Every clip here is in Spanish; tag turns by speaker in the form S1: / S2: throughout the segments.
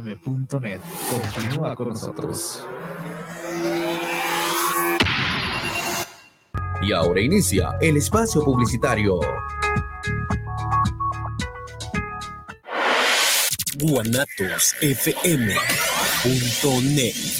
S1: guanatosfm.net. Continúa con nosotros.
S2: Y ahora inicia el espacio publicitario. guanatosfm.net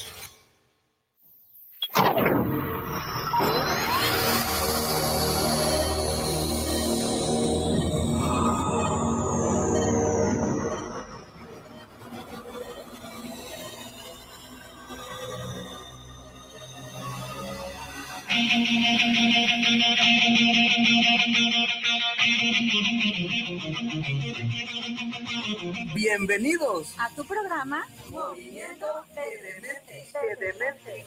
S3: Bienvenidos.
S4: A tu programa
S3: Movimiento Edemente.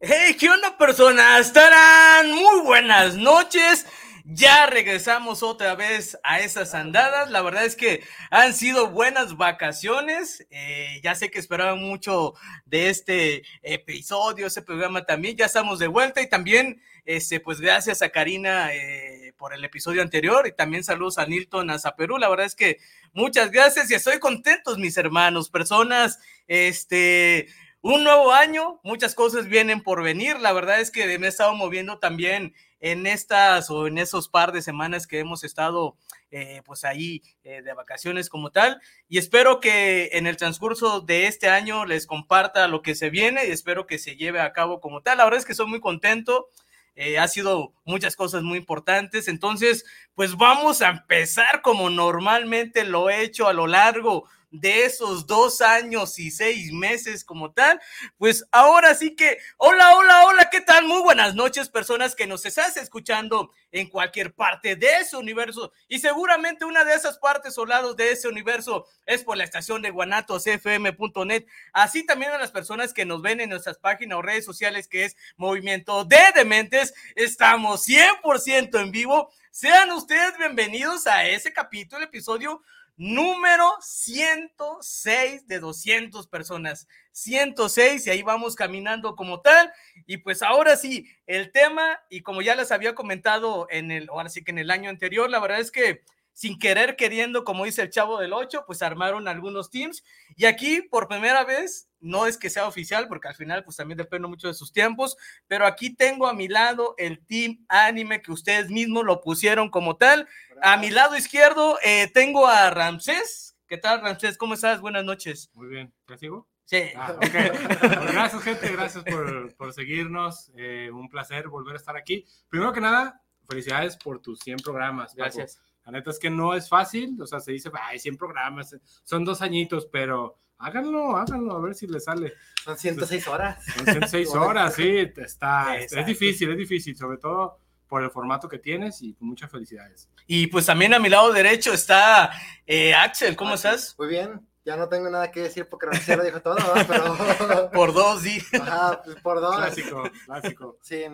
S3: Hey, ¿qué onda personas? Estarán muy buenas noches. Ya regresamos otra vez a esas andadas. La verdad es que han sido buenas vacaciones. Eh, ya sé que esperaban mucho de este episodio, ese programa también. Ya estamos de vuelta y también, este, pues gracias a Karina eh, por el episodio anterior y también saludos a Nilton, a Zaperú. La verdad es que muchas gracias y estoy contentos, mis hermanos, personas, este un nuevo año, muchas cosas vienen por venir. La verdad es que me he estado moviendo también en estas o en esos par de semanas que hemos estado eh, pues ahí eh, de vacaciones como tal. Y espero que en el transcurso de este año les comparta lo que se viene y espero que se lleve a cabo como tal. La verdad es que soy muy contento. Eh, ha sido muchas cosas muy importantes. Entonces, pues vamos a empezar como normalmente lo he hecho a lo largo de esos dos años y seis meses como tal, pues ahora sí que, hola, hola, hola, ¿qué tal? Muy buenas noches, personas que nos estás escuchando en cualquier parte de ese universo y seguramente una de esas partes o lados de ese universo es por la estación de guanatosfm.net, así también a las personas que nos ven en nuestras páginas o redes sociales que es Movimiento de Dementes, estamos 100% en vivo. Sean ustedes bienvenidos a ese capítulo, episodio número 106 de 200 personas. 106 y ahí vamos caminando como tal. Y pues ahora sí, el tema, y como ya les había comentado en el, ahora sí que en el año anterior, la verdad es que sin querer queriendo, como dice el chavo del 8, pues armaron algunos teams. Y aquí, por primera vez, no es que sea oficial, porque al final, pues también depende mucho de sus tiempos, pero aquí tengo a mi lado el team anime que ustedes mismos lo pusieron como tal. A mi lado izquierdo eh, tengo a Ramsés. ¿Qué tal, Ramsés? ¿Cómo estás? Buenas noches.
S5: Muy bien. ¿Te sigo?
S3: Sí.
S5: Ah, okay. pues gracias, gente. Gracias por, por seguirnos. Eh, un placer volver a estar aquí. Primero que nada, felicidades por tus 100 programas.
S3: Gracias.
S5: La neta es que no es fácil, o sea, se dice, ay, 100 programas, son dos añitos, pero háganlo, háganlo, a ver si les sale.
S6: Son 106 horas.
S5: Son 106 horas, sí, está, es difícil, es difícil, sobre todo por el formato que tienes y muchas felicidades.
S3: Y pues también a mi lado derecho está eh, Axel, ¿cómo
S6: Axel.
S3: estás?
S6: Muy bien, ya no tengo nada que decir porque Ranciero dijo todo, ¿no? pero...
S3: por dos, sí.
S6: Ajá, pues por dos.
S5: Clásico, clásico.
S6: Sí,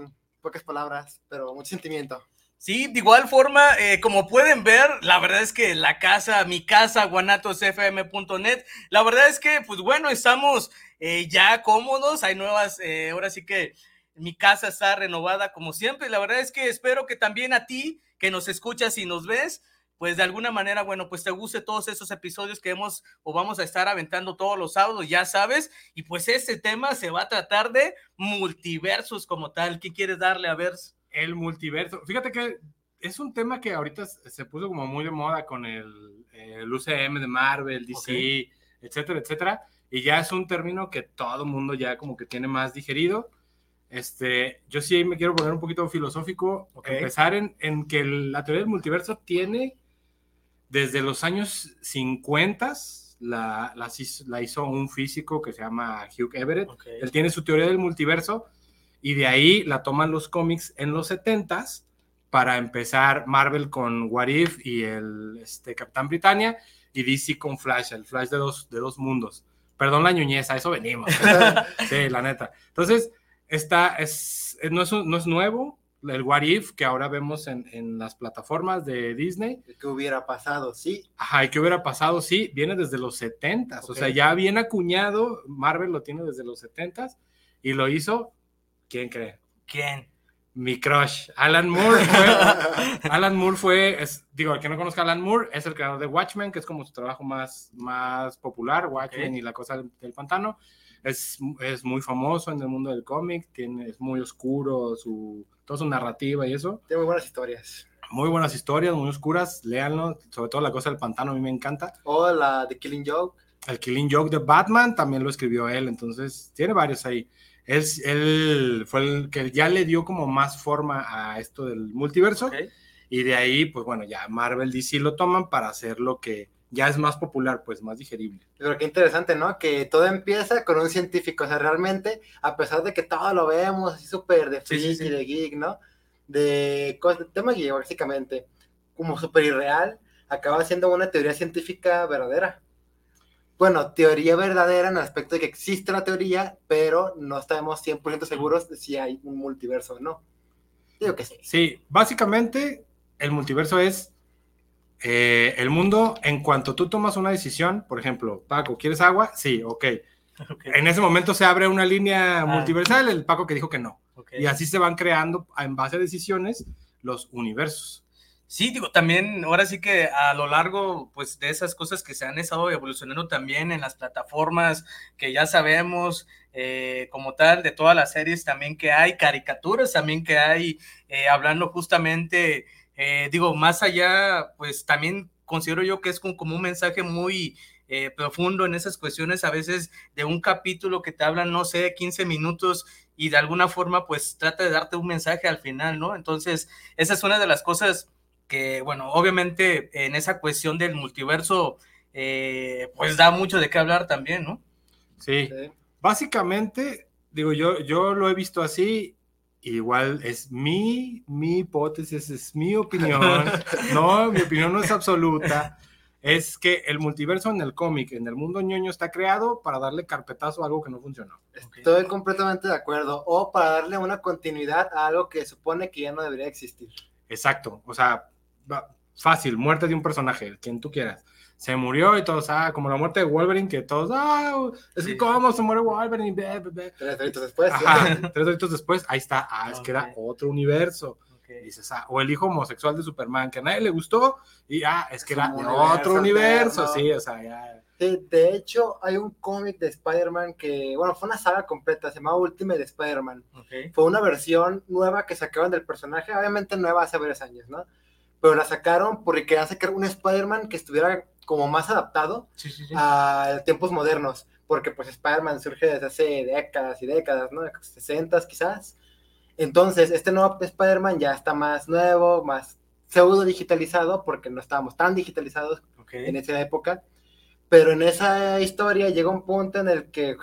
S6: pocas palabras, pero mucho sentimiento.
S3: Sí, de igual forma, eh, como pueden ver, la verdad es que la casa, mi casa, guanatosfm.net, la verdad es que, pues bueno, estamos eh, ya cómodos, hay nuevas, eh, ahora sí que mi casa está renovada como siempre, la verdad es que espero que también a ti, que nos escuchas y nos ves, pues de alguna manera, bueno, pues te guste todos esos episodios que hemos o vamos a estar aventando todos los sábados, ya sabes, y pues este tema se va a tratar de multiversos como tal. ¿Qué quieres darle a ver?
S5: El multiverso. Fíjate que es un tema que ahorita se puso como muy de moda con el, el UCM de Marvel, DC, okay. etcétera, etcétera. Y ya es un término que todo mundo ya como que tiene más digerido. Este, yo sí me quiero poner un poquito filosófico, okay. empezar en, en, que la teoría del multiverso tiene desde los años 50, la, la, la hizo un físico que se llama Hugh Everett.
S3: Okay.
S5: Él tiene su teoría del multiverso y de ahí la toman los cómics en los 70s para empezar Marvel con What If y el este, Capitán Britannia y DC con Flash, el Flash de dos, de dos mundos. Perdón la ñuñez, a eso venimos. sí, la neta. Entonces, esta es, no, es, no es nuevo, el What If que ahora vemos en, en, las plataformas de Disney.
S6: ¿Qué hubiera pasado? Sí.
S5: Ajá, ¿qué hubiera pasado? Sí, viene desde los 70 okay. o sea, ya bien acuñado, Marvel lo tiene desde los 70 y lo hizo, ¿quién cree?
S3: ¿Quién?
S5: Mi crush, Alan Moore. Fue, Alan Moore fue, es, digo, el que no conozca a Alan Moore, es el creador de Watchmen, que es como su trabajo más, más popular, Watchmen okay. y la cosa del, del pantano. Es, es, muy famoso en el mundo del cómic, tiene, es muy oscuro, su, toda su narrativa y eso.
S6: Tiene muy buenas historias.
S5: Muy buenas historias, muy oscuras, léanlo, sobre todo la cosa del pantano a mí me encanta.
S6: O la de Killing Joke.
S5: El Killing Joke de Batman también lo escribió él, entonces tiene varios ahí. Él, él fue el que ya le dio como más forma a esto del multiverso okay. y de ahí, pues bueno, ya Marvel DC lo toman para hacer lo que ya es más popular, pues más digerible.
S6: Pero qué interesante, ¿no? Que todo empieza con un científico, o sea, realmente, a pesar de que todo lo vemos así súper de freak sí, sí, sí. y de geek, ¿no? De, de tema geek, básicamente, como súper irreal, acaba siendo una teoría científica verdadera. Bueno, teoría verdadera en el aspecto de que existe la teoría, pero no estamos 100% seguros de si hay un multiverso o no. Digo que sí.
S5: Sí, básicamente el multiverso es eh, el mundo, en cuanto tú tomas una decisión, por ejemplo, Paco, ¿quieres agua? Sí, ok. okay. En ese momento se abre una línea ah. multiversal, el Paco que dijo que no. Okay. Y así se van creando, en base a decisiones, los universos.
S3: Sí, digo, también ahora sí que a lo largo pues de esas cosas que se han estado evolucionando también en las plataformas que ya sabemos eh, como tal de todas las series también que hay, caricaturas también que hay, eh, hablando justamente eh, digo, más allá, pues también considero yo que es como, un mensaje muy eh, profundo en esas cuestiones, a veces de un capítulo que te hablan, no sé, 15 minutos y de alguna forma, pues trata de darte un mensaje al final, ¿no? Entonces, esa es una de las cosas que, bueno, obviamente en esa cuestión del multiverso, eh, pues da mucho de qué hablar también, ¿no?
S5: Sí, sí. básicamente, digo, yo, yo lo he visto así igual es mi, mi hipótesis, es mi opinión, no, mi opinión no es absoluta, es que el multiverso en el cómic, en el mundo ñoño, está creado para darle carpetazo a algo que no funcionó.
S6: Estoy completamente de acuerdo, o para darle una continuidad a algo que supone que ya no debería existir.
S5: Exacto, o sea, fácil, muerte de un personaje, quien tú quieras se murió y todos, ah, como la muerte de Wolverine, que todos, ah, es que cómo se muere Wolverine. Be, be, be.
S6: Tres horitos después.
S5: Ajá, tres horitos después, ahí está, ah, es okay. que era otro universo. Okay. Dices, ah, o el hijo homosexual de Superman, que a nadie le gustó, y ah, es que es era de otro universo, sí, o sea, ya.
S6: Sí, de hecho, hay un cómic de Spider-Man que, bueno, fue una saga completa, se llamaba Ultimate Spider-Man. Okay. Fue una versión nueva que sacaban del personaje, obviamente nueva hace varios años, ¿no? Pero la sacaron porque querían sacar un Spider-Man que estuviera como más adaptado
S3: sí, sí, sí.
S6: a tiempos modernos, porque pues Spider-Man surge desde hace décadas y décadas, ¿no? 60 quizás. Entonces, este nuevo Spider-Man ya está más nuevo, más pseudo digitalizado, porque no estábamos tan digitalizados okay. en esa época. Pero en esa historia llega un punto en el que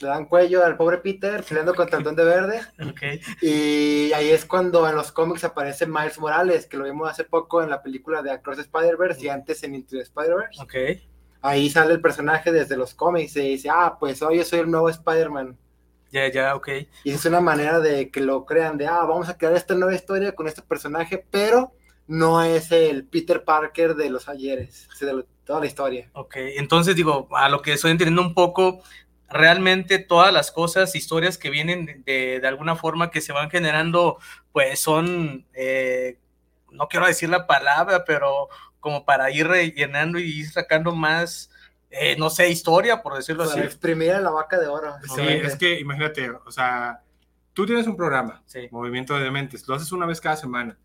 S6: le dan cuello al pobre Peter peleando contra el Duende Verde.
S3: Okay.
S6: Y ahí es cuando en los cómics aparece Miles Morales, que lo vimos hace poco en la película de Across Spider-Verse y antes en Into the Spider-Verse.
S3: Okay.
S6: Ahí sale el personaje desde los cómics y dice, ah, pues hoy yo soy el nuevo Spider-Man.
S3: Ya, yeah, ya, yeah, ok.
S6: Y es una manera de que lo crean, de, ah, vamos a crear esta nueva historia con este personaje, pero no es el Peter Parker de los ayeres, de lo, toda la historia.
S3: Ok, entonces digo, a lo que estoy entendiendo un poco, realmente todas las cosas, historias que vienen de, de alguna forma que se van generando, pues son, eh, no quiero decir la palabra, pero como para ir rellenando y ir sacando más, eh, no sé, historia, por decirlo
S6: para
S3: así.
S6: exprimir a la vaca de oro.
S5: Sí, es que imagínate, o sea, tú tienes un programa,
S3: sí.
S5: Movimiento de Dementes, lo haces una vez cada semana.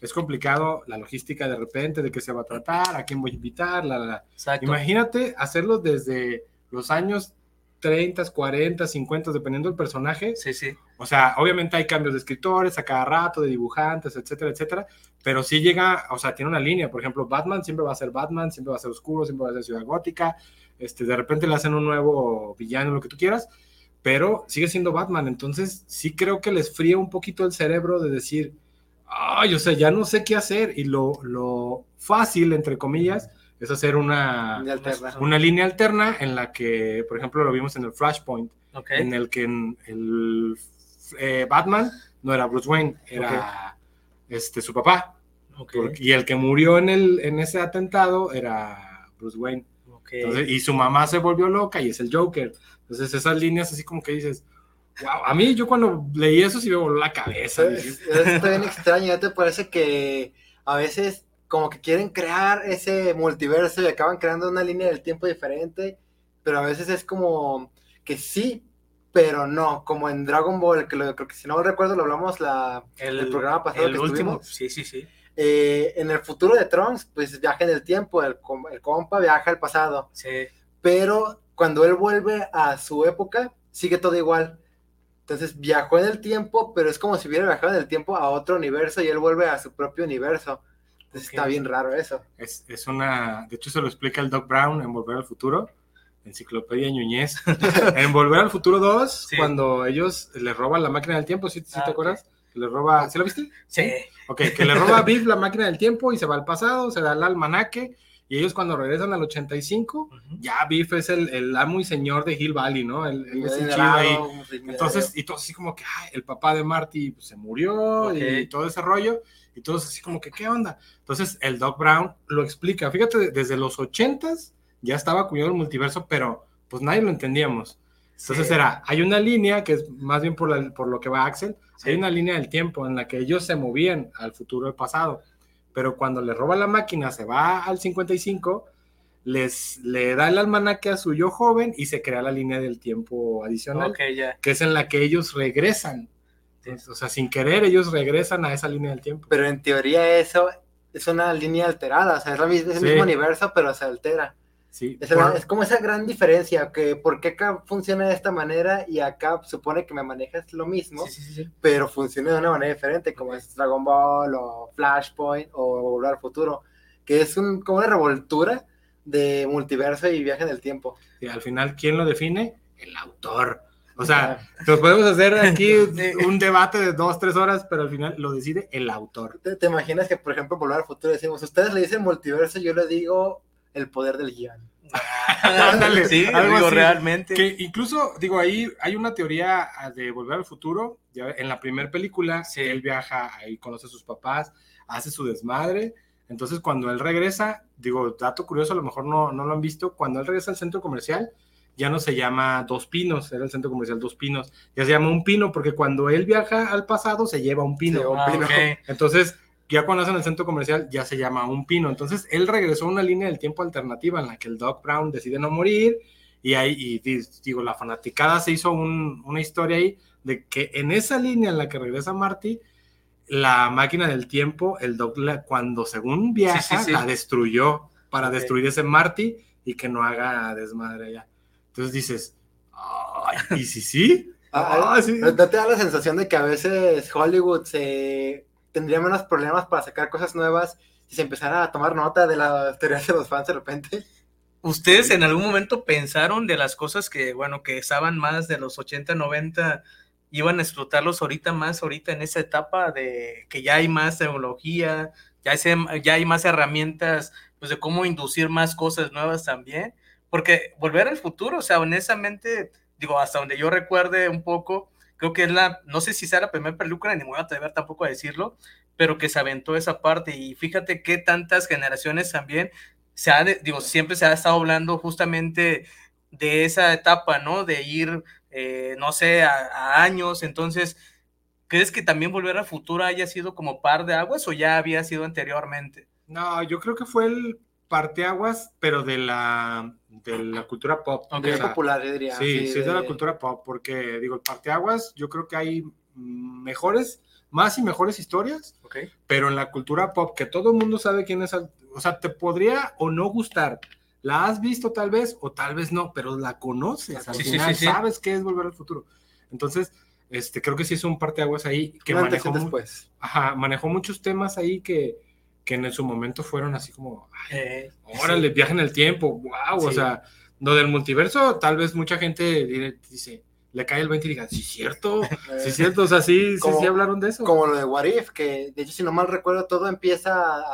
S5: Es complicado la logística de repente, de qué se va a tratar, a quién voy a invitar, la, la.
S3: Exacto.
S5: Imagínate hacerlo desde los años 30, 40, 50, dependiendo del personaje.
S3: Sí, sí.
S5: O sea, obviamente hay cambios de escritores a cada rato, de dibujantes, etcétera, etcétera, pero sí llega, o sea, tiene una línea. Por ejemplo, Batman siempre va a ser Batman, siempre va a ser oscuro, siempre va a ser Ciudad Gótica. Este, de repente le hacen un nuevo villano, lo que tú quieras, pero sigue siendo Batman. Entonces, sí creo que les fría un poquito el cerebro de decir, ay, o sea, ya no sé qué hacer. Y lo, lo fácil, entre comillas, es hacer una,
S6: Línea alterna.
S5: una línea alterna en la que, por ejemplo, lo vimos en el Flashpoint,
S3: Ok.
S5: en el que en- el eh, Batman no era Bruce Wayne, era este, su papá.
S3: ok,
S5: Porque- y el que murió en, el, en ese atentado era Bruce Wayne. Entonces, y su mamá se volvió loca y es el Joker. Entonces, esas líneas así como que dices, wow, a mí yo cuando leí eso sí me voló la cabeza.
S6: Está bien extraño, ¿no te parece que a veces como que quieren crear ese multiverso y acaban creando una línea del tiempo diferente, pero a veces es como que sí, pero no, como en Dragon Ball, que lo, creo que si no recuerdo lo hablamos la, el, programa pasado
S3: el
S6: que
S3: último.
S6: estuvimos.
S3: Sí, sí, sí.
S6: Eh, en el futuro de Trunks, pues viaja en el tiempo, el, el compa viaja al pasado,
S3: Sí.
S6: pero cuando él vuelve a su época, sigue todo igual. Entonces viajó en el tiempo, pero es como si hubiera viajado en el tiempo a otro universo y él vuelve a su propio universo. Entonces está bien raro eso.
S5: Es, es una, de hecho se lo explica el Doc Brown en Volver al Futuro, Enciclopedia Ñuñez. en Volver al Futuro 2,
S3: Sí.
S5: cuando ellos le roban la máquina del tiempo, ¿sí, sí
S3: Ah,
S5: te
S3: ok.
S5: acuerdas? Que le roba, ¿sí lo viste?
S3: Sí.
S5: Ok, que le roba a Biff la máquina del tiempo y se va al pasado, se da el almanaque, y ellos cuando regresan al 85,
S3: Ujú.
S5: ya Biff es el, el amo y señor de Hill Valley, ¿no? El, el- es el chido ahí. Entonces, y todos así como que, ay, el papá de Marty pues, se murió
S3: Ok.
S5: y todo ese rollo, y todos así como que, ¿qué onda? Entonces, el Doc Brown lo explica. Fíjate, desde los 80s ya estaba acuñado el multiverso, pero pues nadie lo entendíamos. Entonces
S3: Sí.
S5: era, hay una línea que es más bien por, la- por lo que va Axel,
S3: Sí.
S5: hay una línea del tiempo en la que ellos se movían al futuro del pasado, pero cuando le roba la máquina, se va al 55, les le da el almanaque a su yo joven y se crea la línea del tiempo adicional que es en la que ellos regresan. O sea, sin querer, ellos regresan a esa línea del tiempo.
S6: Pero en teoría eso es una línea alterada, o sea, es, la es el
S5: Sí.
S6: mismo universo, pero se altera.
S5: Sí,
S6: Es, la- es como esa gran diferencia, que por qué acá funciona de esta manera y acá supone que me manejas lo mismo,
S3: sí, sí.
S6: pero funciona de una manera diferente, como es Dragon Ball o Flashpoint o Volver al Futuro, que es un, como una revoltura de multiverso y viaje en el tiempo.
S5: y al final, ¿quién lo define? El autor. O sea, nos podemos hacer aquí un debate de dos, tres horas, pero al final lo decide el autor.
S6: ¿Te, te imaginas que, por ejemplo, Volver al Futuro decimos, ustedes le dicen multiverso, yo le digo el poder del guion?
S5: Ándale,
S3: sí,
S5: algo
S3: digo,
S5: así.
S3: realmente.
S5: Que incluso, digo, ahí hay una teoría ah, de Volver al Futuro. Ya en la primera película,
S3: Sí.
S5: él viaja, ahí conoce a sus papás, hace su desmadre. Entonces, cuando él regresa, digo, dato curioso, a lo mejor no, no lo han visto, cuando él regresa al centro comercial, ya no se llama Dos Pinos, era el centro comercial Dos Pinos, ya se llama Un Pino, porque cuando él viaja al pasado, se lleva un pino.
S6: Lleva un
S3: Ah,
S6: pino.
S5: Entonces, ya cuando hacen el centro comercial, ya se llama un pino. Entonces, él regresó a una línea del tiempo alternativa en la que el Doc Brown decide no morir. Y ahí, y digo, la fanaticada se hizo un- una historia ahí de que en esa línea en la que regresa Marty, la máquina del tiempo, el Doc, la- cuando según viaja,
S3: Sí, sí, sí.
S5: la destruyó para destruir ese Marty y que no haga desmadre allá. Entonces dices, "Ay, ¿y si sí?
S6: Ah,
S5: Ah, sí.
S6: ¿No te da la sensación de que a veces Hollywood se tendría menos problemas para sacar cosas nuevas si se empezara a tomar nota de las teorías de los fans de repente?
S3: ¿Ustedes en algún momento pensaron de las cosas que, bueno, que estaban más de los 80, 90, iban a explotarlos ahorita más, ahorita en esa etapa de que ya hay más tecnología, ya, hay- ya hay más herramientas, pues de cómo inducir más cosas nuevas también? Porque volver al futuro, o sea, honestamente, digo, hasta donde yo recuerde un poco, creo que es la, no sé si sea la primera película, ni me voy a atrever tampoco a decirlo, pero que se aventó esa parte y fíjate que tantas generaciones también se ha, digo, siempre se ha estado hablando justamente de esa etapa, ¿no? De ir, eh, no sé, a, a años. Entonces, ¿crees que también Volver al Futuro haya sido como par de aguas o ya había sido anteriormente?
S5: No, yo creo que fue el parteaguas, pero de la, de la cultura pop.
S3: Ok.
S6: Muy
S5: O sea,
S6: popular, yo diría.
S5: Sí, sí, es de la cultura pop, porque digo, el parteaguas, yo creo que hay mejores, más y mejores historias,
S3: Ok.
S5: pero en la cultura pop, que todo el mundo sabe quién es, o sea, te podría o no gustar. La has visto tal vez o tal vez no, pero la conoces. Al
S3: Sí,
S5: final sabes qué es volver al futuro. Entonces, este, creo que sí es un parteaguas ahí que manejó,
S6: después.
S5: ajá, manejó muchos temas ahí que, que en su momento fueron así como, ay,
S3: Eh,
S5: órale, viaje en el tiempo, wow, o
S3: Sí.
S5: sea, lo del multiverso, tal vez mucha gente dice, le cae el 20 y diga, sí, cierto, sí, es cierto, o sea, sí, sí,
S6: Como-
S5: sí hablaron de eso.
S6: Como lo de What If, que de hecho, si no mal recuerdo, todo empieza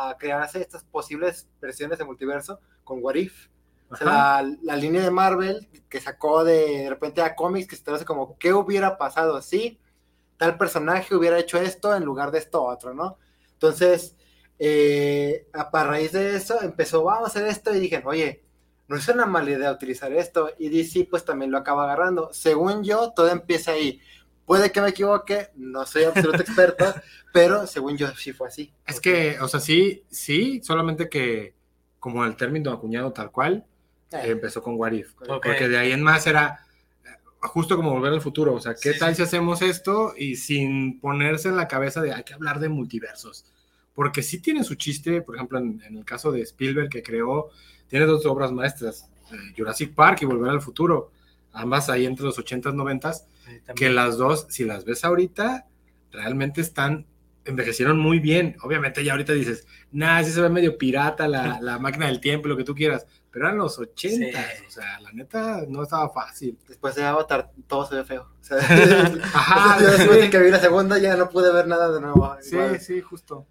S6: a crearse estas posibles versiones de multiverso con What If. O sea, la línea de Marvel que sacó de, de repente a cómics que se traduce como, ¿qué hubiera pasado si tal personaje hubiera hecho esto en lugar de esto otro, ¿no? Entonces, eh, a, a raíz de eso, empezó, vamos a hacer esto, y dije, oye, no es una mala idea utilizar esto, y DC pues también lo acaba agarrando. Según yo, todo empieza ahí. Puede que me equivoque, no soy absoluto experto, pero según yo sí fue así.
S5: Es que, o sea, sí, sí, solamente que como el término acuñado tal cual,
S6: Eh,
S5: eh, empezó con What If.
S3: Ok.
S5: Porque de ahí en más era eh, justo como volver al futuro. O sea, ¿qué
S3: Sí,
S5: tal
S3: sí.
S5: si hacemos esto y sin ponerse en la cabeza de hay que hablar de multiversos? Porque sí tiene su chiste, por ejemplo, en, en el caso de Spielberg que creó, tiene dos obras maestras, eh, Jurassic Park y Volver al Futuro, ambas ahí entre los 80s, 90s,
S3: Sí,
S5: que las dos, si las ves ahorita, realmente están, envejecieron muy bien. Obviamente ya ahorita dices, nah, sí se ve medio pirata la, la máquina del tiempo, lo que tú quieras, pero eran los 80,
S3: Sí.
S5: o sea, la neta no estaba fácil.
S6: Después de Avatar, todo se ve feo. O sea,
S5: Ajá,
S6: yo después de
S5: sí,
S6: que vi la segunda ya no pude ver nada de nuevo.
S5: sí,
S6: Igual.
S5: sí, justo.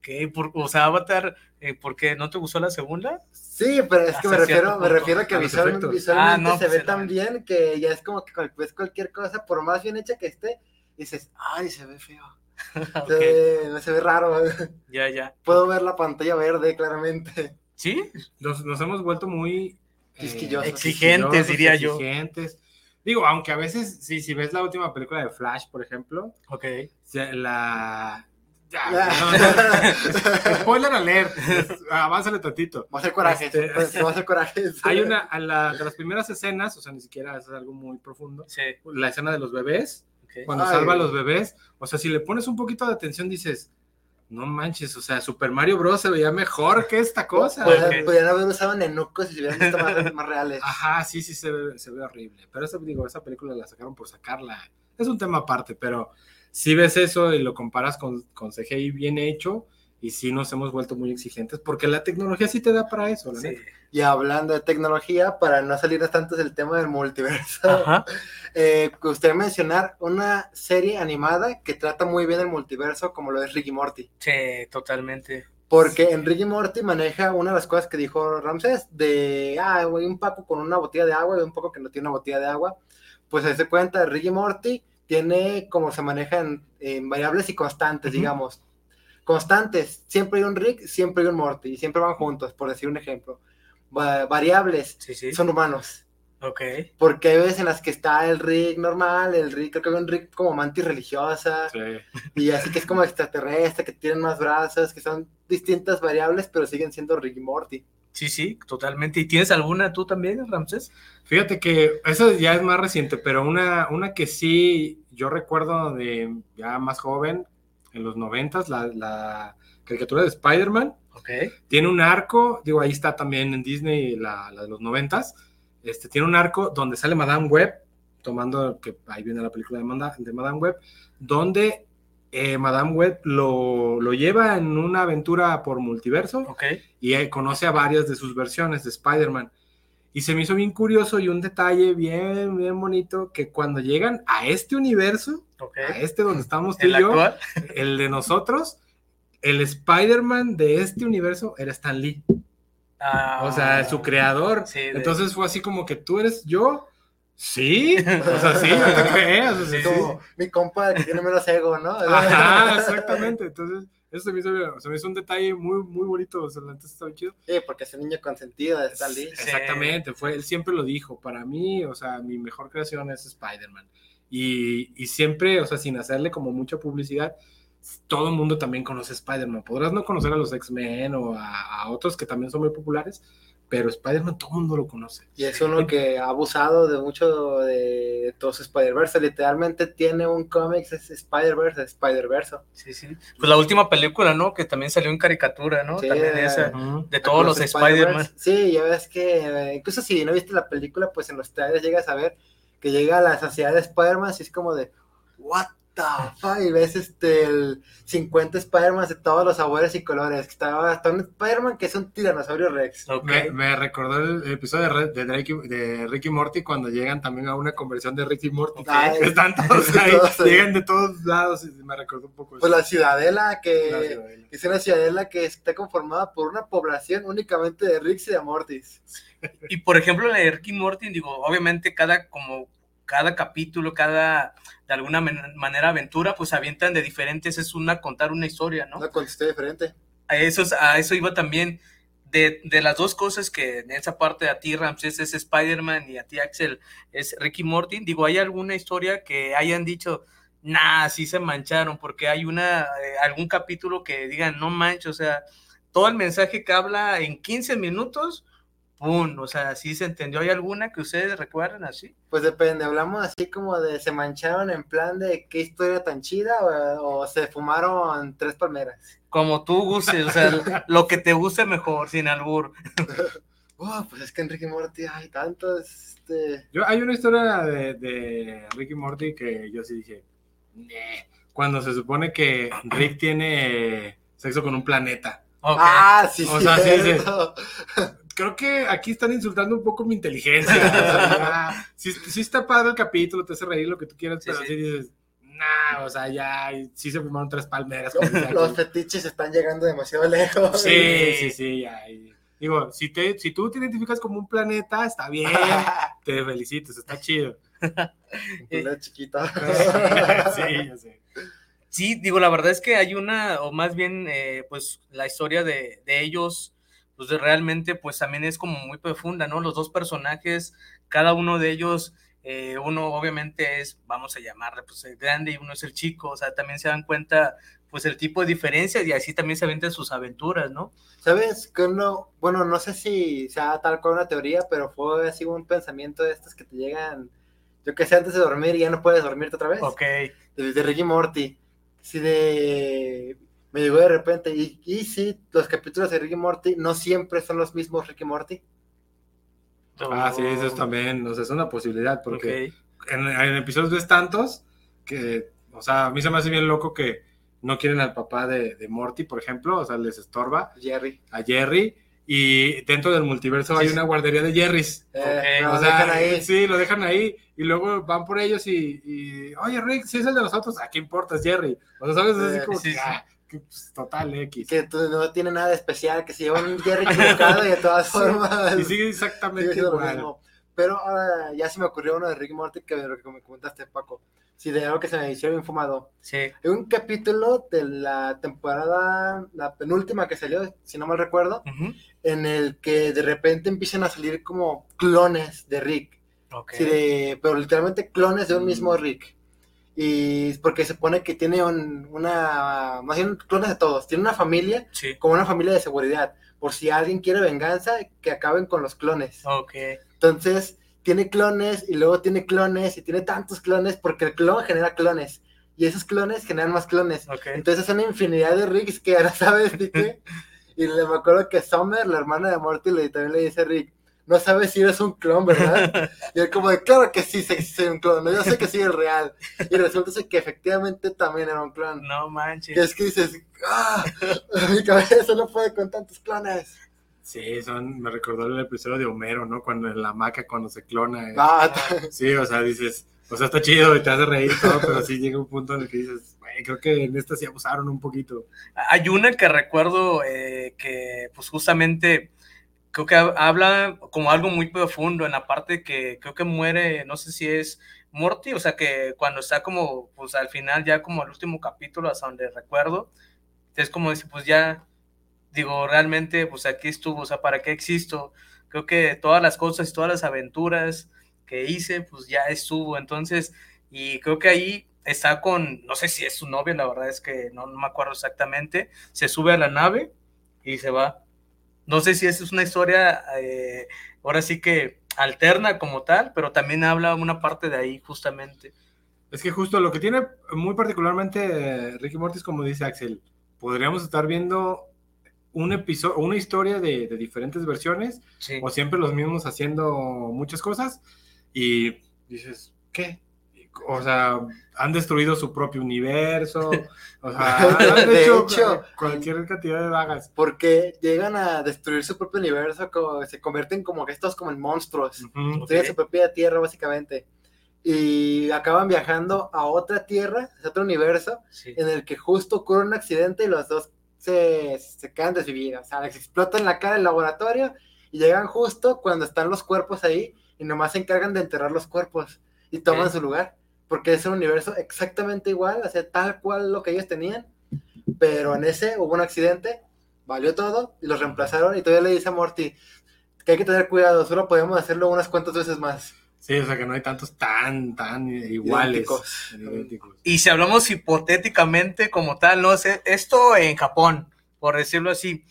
S3: Ok, por- o sea, Avatar, eh, ¿por qué? ¿No te gustó la segunda?
S6: Sí, pero es que me
S3: Hasta
S6: refiero, me refiero a que
S5: A los
S6: visual-
S5: efectos.
S6: visualmente
S3: Ah, no,
S6: se
S3: pues
S6: ve tan bien que ya es como que ves cualquier cosa, por más bien hecha que esté, dices, ay, se ve feo. Se ve, se ve raro.
S3: Ya, ya.
S6: Puedo ver la pantalla verde claramente.
S3: ¿Sí?
S5: Nos, nos hemos vuelto muy eh.
S3: Exigentes, diría yo.
S5: Exigentes. Digo, aunque a veces, sí, si ves la última película de Flash, por ejemplo,
S3: Ok.
S5: se- la... Ya, no, no. Spoiler alert, avánzale tantito.
S6: Va a ser coraje.
S5: Este-
S6: Va a ser coraje.
S5: Hay una, a la, de las primeras escenas, o sea, ni siquiera es algo muy profundo,
S3: Sí.
S5: la escena de los bebés,
S3: ok.
S5: cuando
S6: Ay.
S5: salva a los bebés, o sea, si le pones un poquito de atención dices, no manches, o sea, Super Mario Bros. se veía mejor que esta cosa.
S6: Podrían, podrían haber usado nenucos y se hubieran visto más, más reales.
S5: Ajá, sí, sí, se ve, se ve horrible. Pero esa, digo, esa película la sacaron por sacarla. Es un tema aparte, pero si ves eso y lo comparas con, con CGI bien hecho, y sí nos hemos vuelto muy exigentes, porque la tecnología sí te da para eso, la
S3: Sí.
S5: neta.
S6: Y hablando de tecnología, para no salirnos tanto del tema del multiverso, eh, gustaría mencionar una serie animada que trata muy bien el multiverso, como lo es Ricky Morty.
S3: Sí, totalmente.
S6: Porque en Ricky Morty maneja una de las cosas que dijo Ramsés, de, ah, güey, un Paco con una botella de agua y un poco que no tiene una botella de agua. Pues se cuenta, Ricky Morty tiene como se maneja en, en variables y constantes,
S3: Ujú.
S6: digamos. Constantes, siempre hay un Rick, siempre hay un Morty, y siempre van juntos, por decir un ejemplo. Va- variables,
S3: Sí, sí.
S6: son humanos.
S3: Ok.
S6: Porque hay veces en las que está el Rick normal, el Rick, creo que hay un Rick como mantis religiosa,
S5: Sí.
S6: y así que es como extraterrestre, que tienen más brazos, que son distintas variables, pero siguen siendo Rick y Morty.
S3: Sí, sí, totalmente. ¿Y tienes alguna tú también, Ramses?
S5: Fíjate que eso ya es más reciente, pero una, una que sí yo recuerdo de ya más joven, en los noventas, la, la caricatura de Spider-Man,
S3: Ok.
S5: tiene un arco, digo, ahí está también en Disney la, la de los noventas, este, tiene un arco donde sale Madame Web, tomando que ahí viene la película de, Manda- de Madame Web, donde eh, Madame Web lo, lo lleva en una aventura por multiverso
S3: Ok.
S5: y eh, conoce a varias de sus versiones de Spider-Man. Y se me hizo bien curioso y un detalle bien, bien bonito, que cuando llegan a este universo, a este donde estamos tú
S3: ¿El
S5: y yo,
S3: actual?
S5: el de nosotros, el Spider-Man de este universo era Stan Lee.
S3: Ah,
S5: O sea, su creador.
S3: Sí, de-
S5: Entonces fue así como que tú eres yo. Sí, o sea, sí, no te creas. o sea,
S6: Es
S5: sí.
S6: como mi compa que tiene menos ego, ¿no?
S5: Ajá, exactamente. Entonces, eso se me hizo, se me hizo un detalle muy, muy bonito. O sea, estaba chido.
S6: Sí, porque es un niño consentido de Stan Lee.
S3: Sí.
S5: Exactamente, fue, él siempre lo dijo. Para mí, o sea, mi mejor creación es Spider-Man. Y, y siempre, o sea, sin hacerle como mucha publicidad, todo el mundo también conoce Spider-Man. Podrás no conocer a los X-Men o a, a otros que también son muy populares, pero Spider-Man todo el mundo lo conoce.
S6: Y es uno que ha abusado de mucho de, de todo su Spider-Verse. Literalmente tiene un cómic, es Spider-Verse, Spider-Verse.
S3: Sí, sí. Pues la última película, ¿no? Que también salió en caricatura, ¿no?
S6: Sí,
S3: también
S6: eh,
S3: esa. De todos los Spider-Man.
S6: Sí, ya ves que, eh, incluso si no viste la película, pues en los trailers llegas a ver que llega a la sociedad de Spider-Man y es como de, what the Y ves este, el 50 Spider-Man de todos los sabores y colores. Que estaba hasta un Spider-Man que es un tiranosaurio Rex.
S5: Me, me, recordó el episodio de, de, Drake, de Ricky Morty cuando llegan también a una conversión de Ricky Morty. Están todos ahí, llegan de todos lados y me recordó un poco.
S6: Pues la ciudadela que, la ciudadela. es una ciudadela que está conformada por una población únicamente de Ricks y de Mortys.
S3: Y por ejemplo, la de Ricky Morty, digo, obviamente cada como cada capítulo, cada, de alguna manera, aventura, pues avientan de diferentes, es una, contar una historia, ¿no?
S6: Una historia diferente.
S3: A eso, a eso iba también, de, de, las dos cosas que en esa parte a ti, Ramses, es Spider-Man y a ti, Axel, es Ricky Morty, digo, ¿hay alguna historia que hayan dicho, nah, sí se mancharon, porque hay una, eh, algún capítulo que digan, no manches, o sea, todo el mensaje que habla en 15 minutos, ¡pum! O sea, ¿sí se entendió? ¿Hay alguna que ustedes recuerden así?
S6: Pues depende, hablamos así como de se mancharon en plan de qué historia tan chida o, se fumaron tres palmeras.
S3: Como tú gustes, o sea, lo que te guste mejor, sin albur.
S6: oh, pues es que en Ricky Morty hay tantos. Este...
S5: Yo, hay una historia de, de Ricky Morty que yo sí dije, cuando se supone que Rick tiene sexo con un planeta.
S6: Ah, sí, o Sea, sí,
S5: creo que aquí están insultando un poco mi inteligencia. sí, está padre el capítulo, te hace reír lo que tú quieras, pero así dices, nah, o sea, ya sí se fumaron tres palmeras.
S6: Los fetiches están llegando demasiado lejos.
S5: Sí, sí, sí, ya. digo, si, te, si tú te identificas como un planeta, está bien, te felicito, está chido.
S6: Una chiquita.
S5: sí, ya sé.
S3: Sí, digo, la verdad es que hay una, o más bien, eh, pues la historia de, de ellos pues realmente pues también es como muy profunda, ¿no? Los dos personajes, cada uno de ellos, eh, uno obviamente es, vamos a llamarle, pues el grande y uno es el chico, o sea, también se dan cuenta pues el tipo de diferencias y así también se aventan sus aventuras, ¿no?
S6: ¿Sabes? Que uno, bueno, no sé si sea tal cual una teoría, pero fue así un pensamiento de estos que te llegan, yo que sé, antes de dormir y ya no puedes dormirte otra vez.
S3: Ok.
S6: De, Ricky Morty. Sí, de me llegó de repente. Y, y sí, los capítulos de Ricky Morty no siempre son los mismos Ricky Morty.
S5: Ah, sí, eso es también, o sea, es una posibilidad, porque en, en, episodios ves tantos que, o sea, a mí se me hace bien loco que no quieren al papá de, de Morty, por ejemplo, o sea, les estorba.
S6: Jerry.
S5: A Jerry. Y dentro del multiverso hay una guardería de Jerry's.
S6: Eh, o sea, dejan ahí.
S5: Sí, lo dejan ahí. Y luego van por ellos y, y oye, Rick, si es el de nosotros, ¿a qué importa? Es Jerry. O sea, ¿sabes? Es así como sí, ah, pues, total X.
S6: Que no tiene nada de especial, que se lleva un Jerry equivocado y de todas formas.
S5: Y sigue exactamente igual.
S6: Pero ahora ya se me ocurrió uno de Ricky Morty que lo que me comentaste, Paco. Sí, de algo que se me hicieron infumado.
S3: Sí.
S6: En un capítulo de la temporada, la penúltima que salió, si no mal recuerdo, en el que de repente empiezan a salir como clones de Rick.
S3: Okay.
S6: Sí, de, pero literalmente clones de un mismo mm. Rick y porque se pone que tiene una, más bien clones de todos, tiene una familia como una familia de seguridad, por si alguien quiere venganza, que acaben con los clones.
S3: Ok.
S6: Entonces, tiene clones y luego tiene clones y tiene tantos clones porque el clon genera clones y esos clones generan más clones. Entonces, es una infinidad de Ricks que ahora sabes de qué. y le me acuerdo que Summer, la hermana de Morty, le, también le dice a Rick, no sabes si eres un clon, ¿verdad? Y él como de, claro que sí, soy un clon, yo sé que soy el real. Y resulta que efectivamente también era un clon.
S3: No manches.
S6: Que es que dices, ah, mi cabeza no puede con tantos clones.
S5: Sí, son, me recordó el episodio de Homero, ¿no? Cuando en la maca, cuando se clona.
S6: Ah,
S5: sí, o sea, dices, o sea, está chido y te hace reír todo, pero sí llega un punto en el que dices, güey, creo que en esta sí abusaron un poquito.
S3: Hay una que recuerdo eh, que, pues justamente creo que habla como algo muy profundo en la parte que creo que muere, no sé si es Morty, o sea que cuando está como, pues al final ya como el último capítulo, hasta donde recuerdo, es como decir, pues ya, digo, realmente, pues aquí estuvo, o sea, ¿para qué existo? Creo que todas las cosas, todas las aventuras que hice, pues ya estuvo, entonces, y creo que ahí está con, no sé si es su novia, la verdad es que no, no me acuerdo exactamente, se sube a la nave y se va no sé si esa es una historia, eh, ahora sí que alterna como tal, pero también habla una parte de ahí justamente.
S5: Es que justo lo que tiene muy particularmente eh, Ricky Mortis, como dice Axel, podríamos estar viendo un episodio, una historia de, diferentes versiones, o siempre los mismos haciendo muchas cosas, y dices, ¿qué? O sea, han destruido su propio universo, o sea, han
S6: De
S5: hecho,
S6: hecho.
S5: cualquier cantidad de vagas.
S6: Porque llegan a destruir su propio universo, como, se convierten como estos como en monstruos. Tienen su propia tierra, básicamente. Y acaban viajando a otra tierra, a otro universo,
S3: Sí.
S6: en el que justo ocurre un accidente y los dos se, se quedan desvividos. O sea, les explotan la cara en el laboratorio y llegan justo cuando están los cuerpos ahí y nomás se encargan de enterrar los cuerpos y toman su lugar. Porque es un universo exactamente igual, o sea, tal cual lo que ellos tenían. Pero en ese hubo un accidente, valió todo y los reemplazaron. Y todavía le dice a Morty que hay que tener cuidado, solo podemos hacerlo unas cuantas veces más.
S5: Sí, o sea, que no hay tantos tan, tan iguales.
S6: Idénticos.
S5: idénticos.
S3: Y si hablamos hipotéticamente como tal, no sé, esto en Japón, por decirlo así,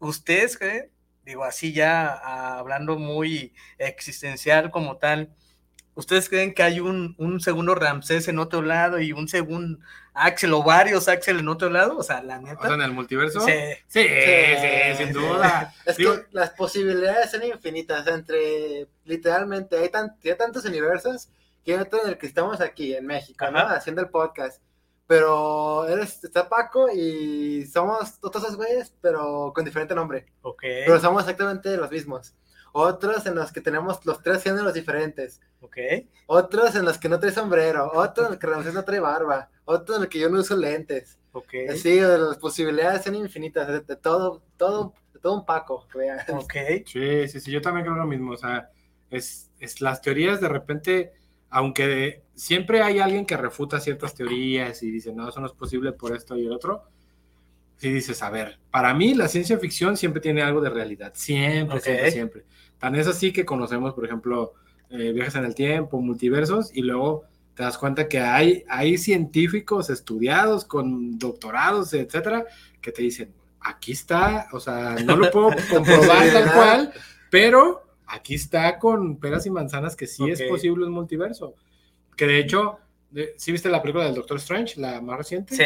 S3: ¿ustedes creen? Digo, así ya ah, hablando muy existencial como tal, ¿ustedes creen que hay un, un segundo Ramsés en otro lado y un segundo Axel o varios Axel en otro lado? O sea, la
S5: O sea,
S3: neta.
S5: en el multiverso.
S3: Sí.
S5: Sí, sí,
S6: Sí,
S5: sin duda.
S6: Es
S5: Digo,
S6: que las posibilidades son infinitas, entre literalmente hay, tan, hay tantos universos que hay otro en el que estamos aquí en México, ¿no? Haciendo el podcast. Pero eres, está Paco y somos todos esos güeyes, pero con diferente nombre.
S3: Ok,
S6: Pero somos exactamente los mismos. Otros en los que tenemos los tres géneros diferentes.
S3: Ok.
S6: Otros en los que no trae sombrero. Otros en los que Ramsés no trae barba. Otros en los que yo no uso lentes.
S3: Ok.
S6: Sí, las posibilidades son infinitas. De, de todo, todo, de todo un Paco, vean.
S3: Ok.
S5: Sí, sí, sí, yo también creo lo mismo. O sea, es, es las teorías de repente, aunque siempre hay alguien que refuta ciertas teorías y dice, no, eso no es posible por esto y el otro. Sí dices, a ver, para mí la ciencia ficción siempre tiene algo de realidad. Siempre,
S3: Ok.
S5: siempre, siempre. Tan es así que conocemos, por ejemplo, eh, viajes en el tiempo, multiversos, y luego te das cuenta que hay, hay científicos estudiados con doctorados, etcétera, que te dicen, aquí está, o sea, no lo puedo comprobar tal cual, pero aquí está con peras y manzanas que sí es posible un multiverso. Que de hecho, ¿sí viste la película del Doctor Strange, la más reciente?
S3: Sí.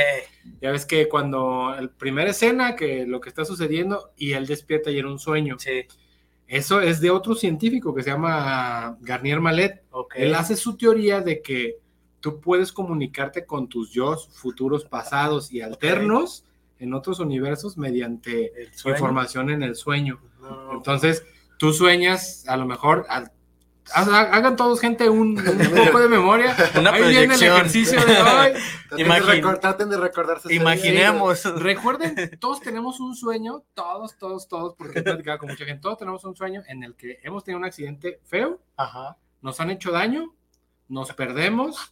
S5: Ya ves que cuando el primera escena, que lo que está sucediendo y él despierta y era un sueño.
S3: Sí.
S5: Eso es de otro científico que se llama Garnier Mallet.
S3: Ok.
S5: Él hace su teoría de que tú puedes comunicarte con tus yo futuros pasados y alternos en otros universos mediante información en el sueño.
S3: No.
S5: Entonces, tú sueñas, a lo mejor, al- hagan todos, gente, un, un poco de memoria.
S3: Una
S5: Ahí viene el ejercicio de hoy.
S6: Traten,
S3: Imagin-
S6: de recor- traten de recordar sus
S3: Imaginemos.
S5: Recuerden, todos tenemos un sueño, todos, todos, todos, porque he platicado con mucha gente, todos tenemos un sueño en el que hemos tenido un accidente feo,
S3: Ajá.
S5: nos han hecho daño, nos perdemos,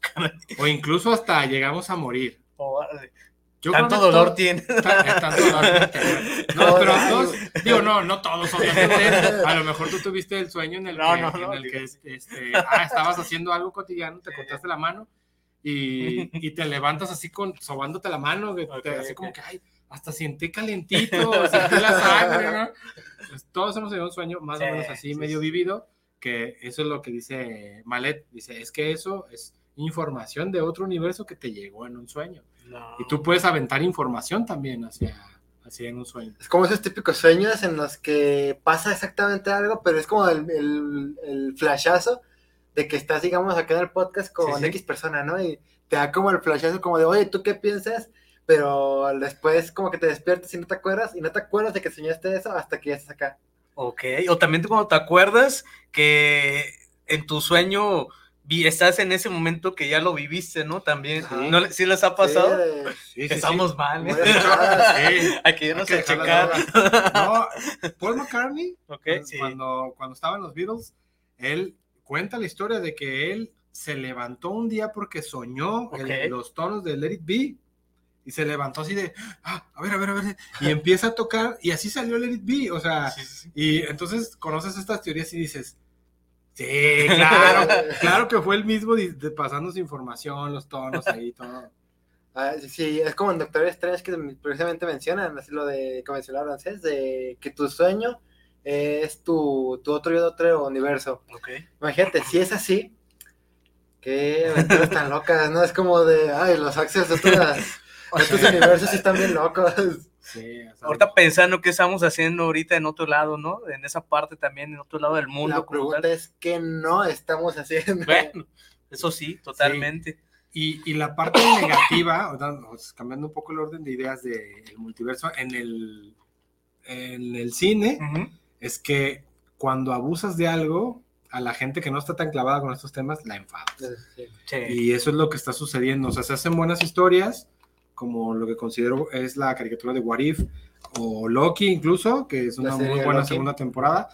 S5: o incluso hasta llegamos a morir. Yo creo
S3: Tanto
S5: que
S3: dolor
S5: todo-
S3: tiene.
S5: eh, tanto dolor. No, pero todos, digo, no, no todos, obviamente. A lo mejor tú tuviste el sueño en el
S3: No,
S5: que,
S3: no, no,
S5: en el que este, ah, estabas haciendo algo cotidiano, te cortaste la mano y, y te levantas así con sobándote la mano, que te- así
S3: ok.
S5: como que, ay, hasta sentí calientito, sentí la sangre, ¿no? Pues todos hemos tenido un sueño más
S3: Sí,
S5: o menos así,
S3: sí,
S5: medio
S3: sí.
S5: vivido, que eso es lo que dice Malet, dice, es que eso es información de otro universo que te llegó en un sueño.
S3: No.
S5: Y tú puedes aventar información también hacia, hacia en un sueño.
S6: Es como esos típicos sueños en los que pasa exactamente algo, pero es como el, el, el flashazo de que estás, digamos, acá en el podcast con
S3: Sí, sí.
S6: X persona, ¿no? Y te da como el flashazo como de, oye, ¿tú qué piensas? Pero después como que te despiertas y no te acuerdas, y no te acuerdas de que soñaste eso hasta que ya estás acá.
S3: Ok, o también cuando te acuerdas que en tu sueño vi- estás en ese momento que ya lo viviste, ¿no? También,
S6: Ajá.
S3: ¿no? ¿Sí les ha pasado?
S6: Sí,
S5: Sí, sí,
S3: Estamos
S5: sí.
S3: mal, ¿eh?
S5: Sí. Hay que
S3: sé
S5: dejar
S3: checar.
S5: No, Paul McCartney, cuando,
S3: sí.
S5: cuando, estaba en los Beatles, él cuenta la historia de que él se levantó un día porque soñó el-
S3: Ok.
S5: los tonos de Let It Be. Y se levantó así de, ah, a ver, a ver, a ver. Y empieza a tocar, y así salió Let It Be. O sea,
S3: Sí, sí, sí.
S5: y entonces conoces estas teorías y dices, sí, claro, claro que fue el mismo pasándose información, los tonos ahí, todo.
S6: Ah, sí, es como en Doctor Strange que precisamente mencionan, así lo de, como mencionaba Francés, de que tu sueño es tu, tu otro y otro universo.
S3: Ok.
S6: Imagínate, si es así, qué aventuras tan locas, ¿no? Es como de, ay, los axes de otras, de otros universos sí están bien locos.
S5: Sí,
S3: Ahorita pensando qué estamos haciendo ahorita en otro lado, ¿no? En esa parte también, en otro lado del mundo.
S6: La pregunta
S3: tal.
S6: es, ¿qué no estamos haciendo?
S3: Bueno, Eso sí, totalmente.
S5: Y, y la parte negativa, cambiando un poco el orden de ideas del multiverso, en el, en el cine,
S3: Ujú.
S5: es que cuando abusas de algo, a la gente que no está tan clavada con estos temas, la enfadas.
S6: Sí.
S3: Sí.
S5: Y eso es lo que está sucediendo. O sea, se hacen buenas historias, como lo que considero es la caricatura de What If, o Loki incluso, que es una muy buena
S6: Loki.
S5: segunda temporada.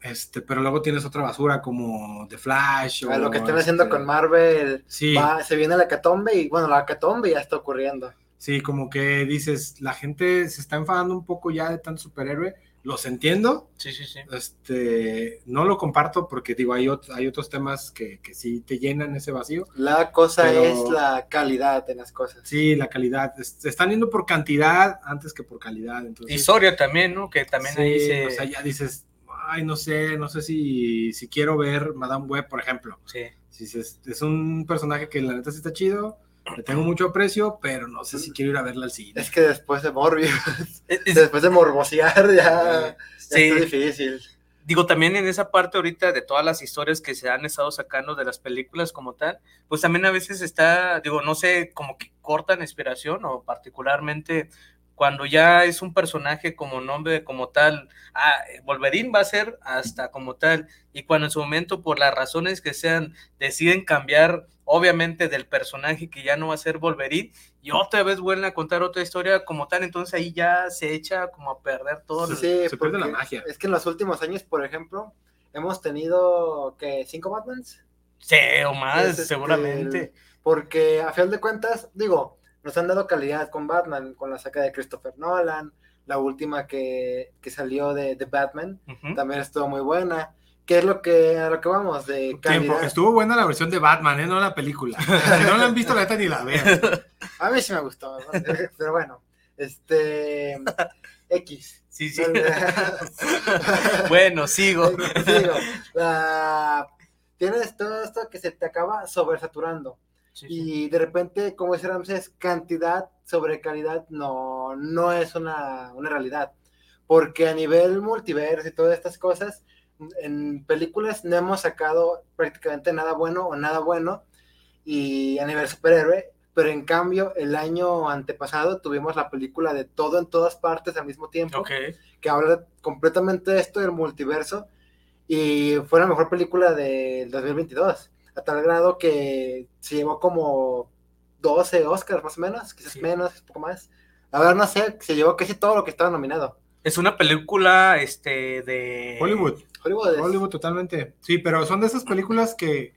S5: Este, pero luego tienes otra basura como The Flash.
S6: A
S5: o,
S6: lo que están haciendo
S5: este,
S6: con Marvel,
S5: Sí,
S6: va- se viene la catombe y bueno, la catombe ya está ocurriendo.
S5: Sí, como que dices, la gente se está enfadando un poco ya de tanto superhéroe. Los entiendo,
S3: Sí, sí, sí.
S5: este, no lo comparto porque digo, hay, hay otros temas que, que sí te llenan ese vacío.
S6: La cosa
S5: Pero-
S6: es la calidad en las cosas.
S5: Sí, la calidad. es- Se están yendo por cantidad antes que por calidad. Entonces,
S3: Historia también, ¿no? Que también
S5: sí,
S3: ahí se...
S5: o sea, ya dices, ay, no sé, no sé si, si quiero ver Madame Web, por ejemplo.
S3: sí.
S5: Si es, es un personaje que la neta sí está chido, le tengo mucho aprecio, pero no sé si quiero ir a verla al cine.
S6: Es que después de Morbius,
S3: Es- es-
S6: después de morbosear, ya, ya
S3: Sí.
S6: está difícil.
S3: digo, también en esa parte ahorita de todas las historias que se han estado sacando de las películas como tal, pues también a veces está, digo, no sé, como que cortan inspiración o particularmente cuando ya es un personaje como nombre, como tal, ah, Wolverine va a ser hasta como tal, y cuando en su momento, por las razones que sean, deciden cambiar, obviamente, del personaje que ya no va a ser Wolverine, y otra vez vuelven a contar otra historia como tal, entonces ahí ya se echa como a perder todo.
S6: Sí,
S3: el-
S6: sí,
S5: se pierde la magia.
S6: Es que en los últimos años, por ejemplo, hemos tenido, que ¿Cinco Batmans?
S3: Sí, o más,
S6: Es, este,
S3: seguramente.
S6: Porque a final de cuentas, digo, nos han dado calidad con Batman, con la saga de Christopher Nolan, la última que, que salió de, de Batman, también estuvo muy buena. ¿Qué es lo que, a lo que vamos? De
S5: Tiempo. Estuvo buena la versión de Batman, ¿eh? no la película. Si no la han visto, la neta ni la vean.
S6: A mí sí me gustó, pero bueno, este X.
S3: Sí, sí. bueno, sigo.
S6: La- tienes todo esto que se te acaba sobresaturando.
S3: Sí, sí.
S6: Y de repente, como dice Ramses, cantidad sobre calidad no, no es una, una realidad. Porque a nivel multiverso y todas estas cosas, en películas no hemos sacado prácticamente nada bueno o nada bueno. Y a nivel superhéroe, pero en cambio, el año antepasado tuvimos la película de todo en todas partes al mismo tiempo
S3: Ok.
S6: que habla completamente de esto del multiverso y fue la mejor película del 2022, a tal grado que se llevó como 12 Oscars más o menos, quizás
S3: Sí.
S6: menos, un poco más. A ver, no sé, se llevó casi todo lo que estaba nominado.
S3: Es una película este de
S5: Hollywood.
S6: Hollywood es-
S5: Hollywood totalmente. Sí, pero son de esas películas que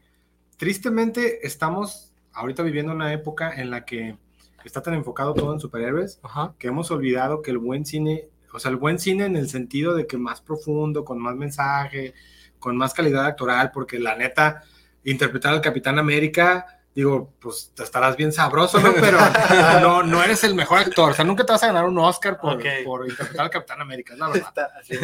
S5: tristemente estamos ahorita viviendo una época en la que está tan enfocado todo en superhéroes
S3: Ajá.
S5: que hemos olvidado que el buen cine, o sea, el buen cine en el sentido de que más profundo, con más mensaje, con más calidad actoral, porque la neta, interpretar al Capitán América, digo, pues te estarás bien sabroso, ¿no? Pero no, no eres el mejor actor, o sea, nunca te vas a ganar un Oscar por,
S3: Ok.
S5: por interpretar al Capitán América, es la verdad.
S6: está así.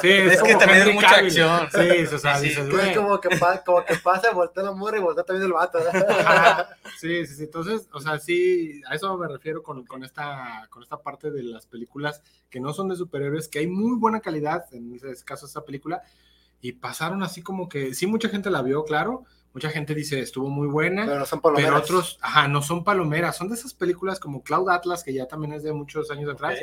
S5: Sí,
S3: Es que
S5: como
S3: también es mucha
S5: Cavill.
S3: acción.
S5: Sí, o sea,
S3: Sí, sí.
S5: dices,
S6: Es
S5: güey.
S6: como que, pa- como que pasa, voltea la morra y voltea también el vato.
S5: Ajá, Sí, sí, sí. Entonces, o sea, sí, a eso me refiero con, con esta, con esta parte de las películas que no son de superhéroes, que hay muy buena calidad, en ese caso esta película, y pasaron así como que, sí, mucha gente la vio, claro, mucha gente dice estuvo muy buena,
S6: Pero no son
S5: pero
S6: palomeras.
S5: otros, ajá, no son palomeras, son de esas películas como Cloud Atlas, que ya también es de muchos años atrás,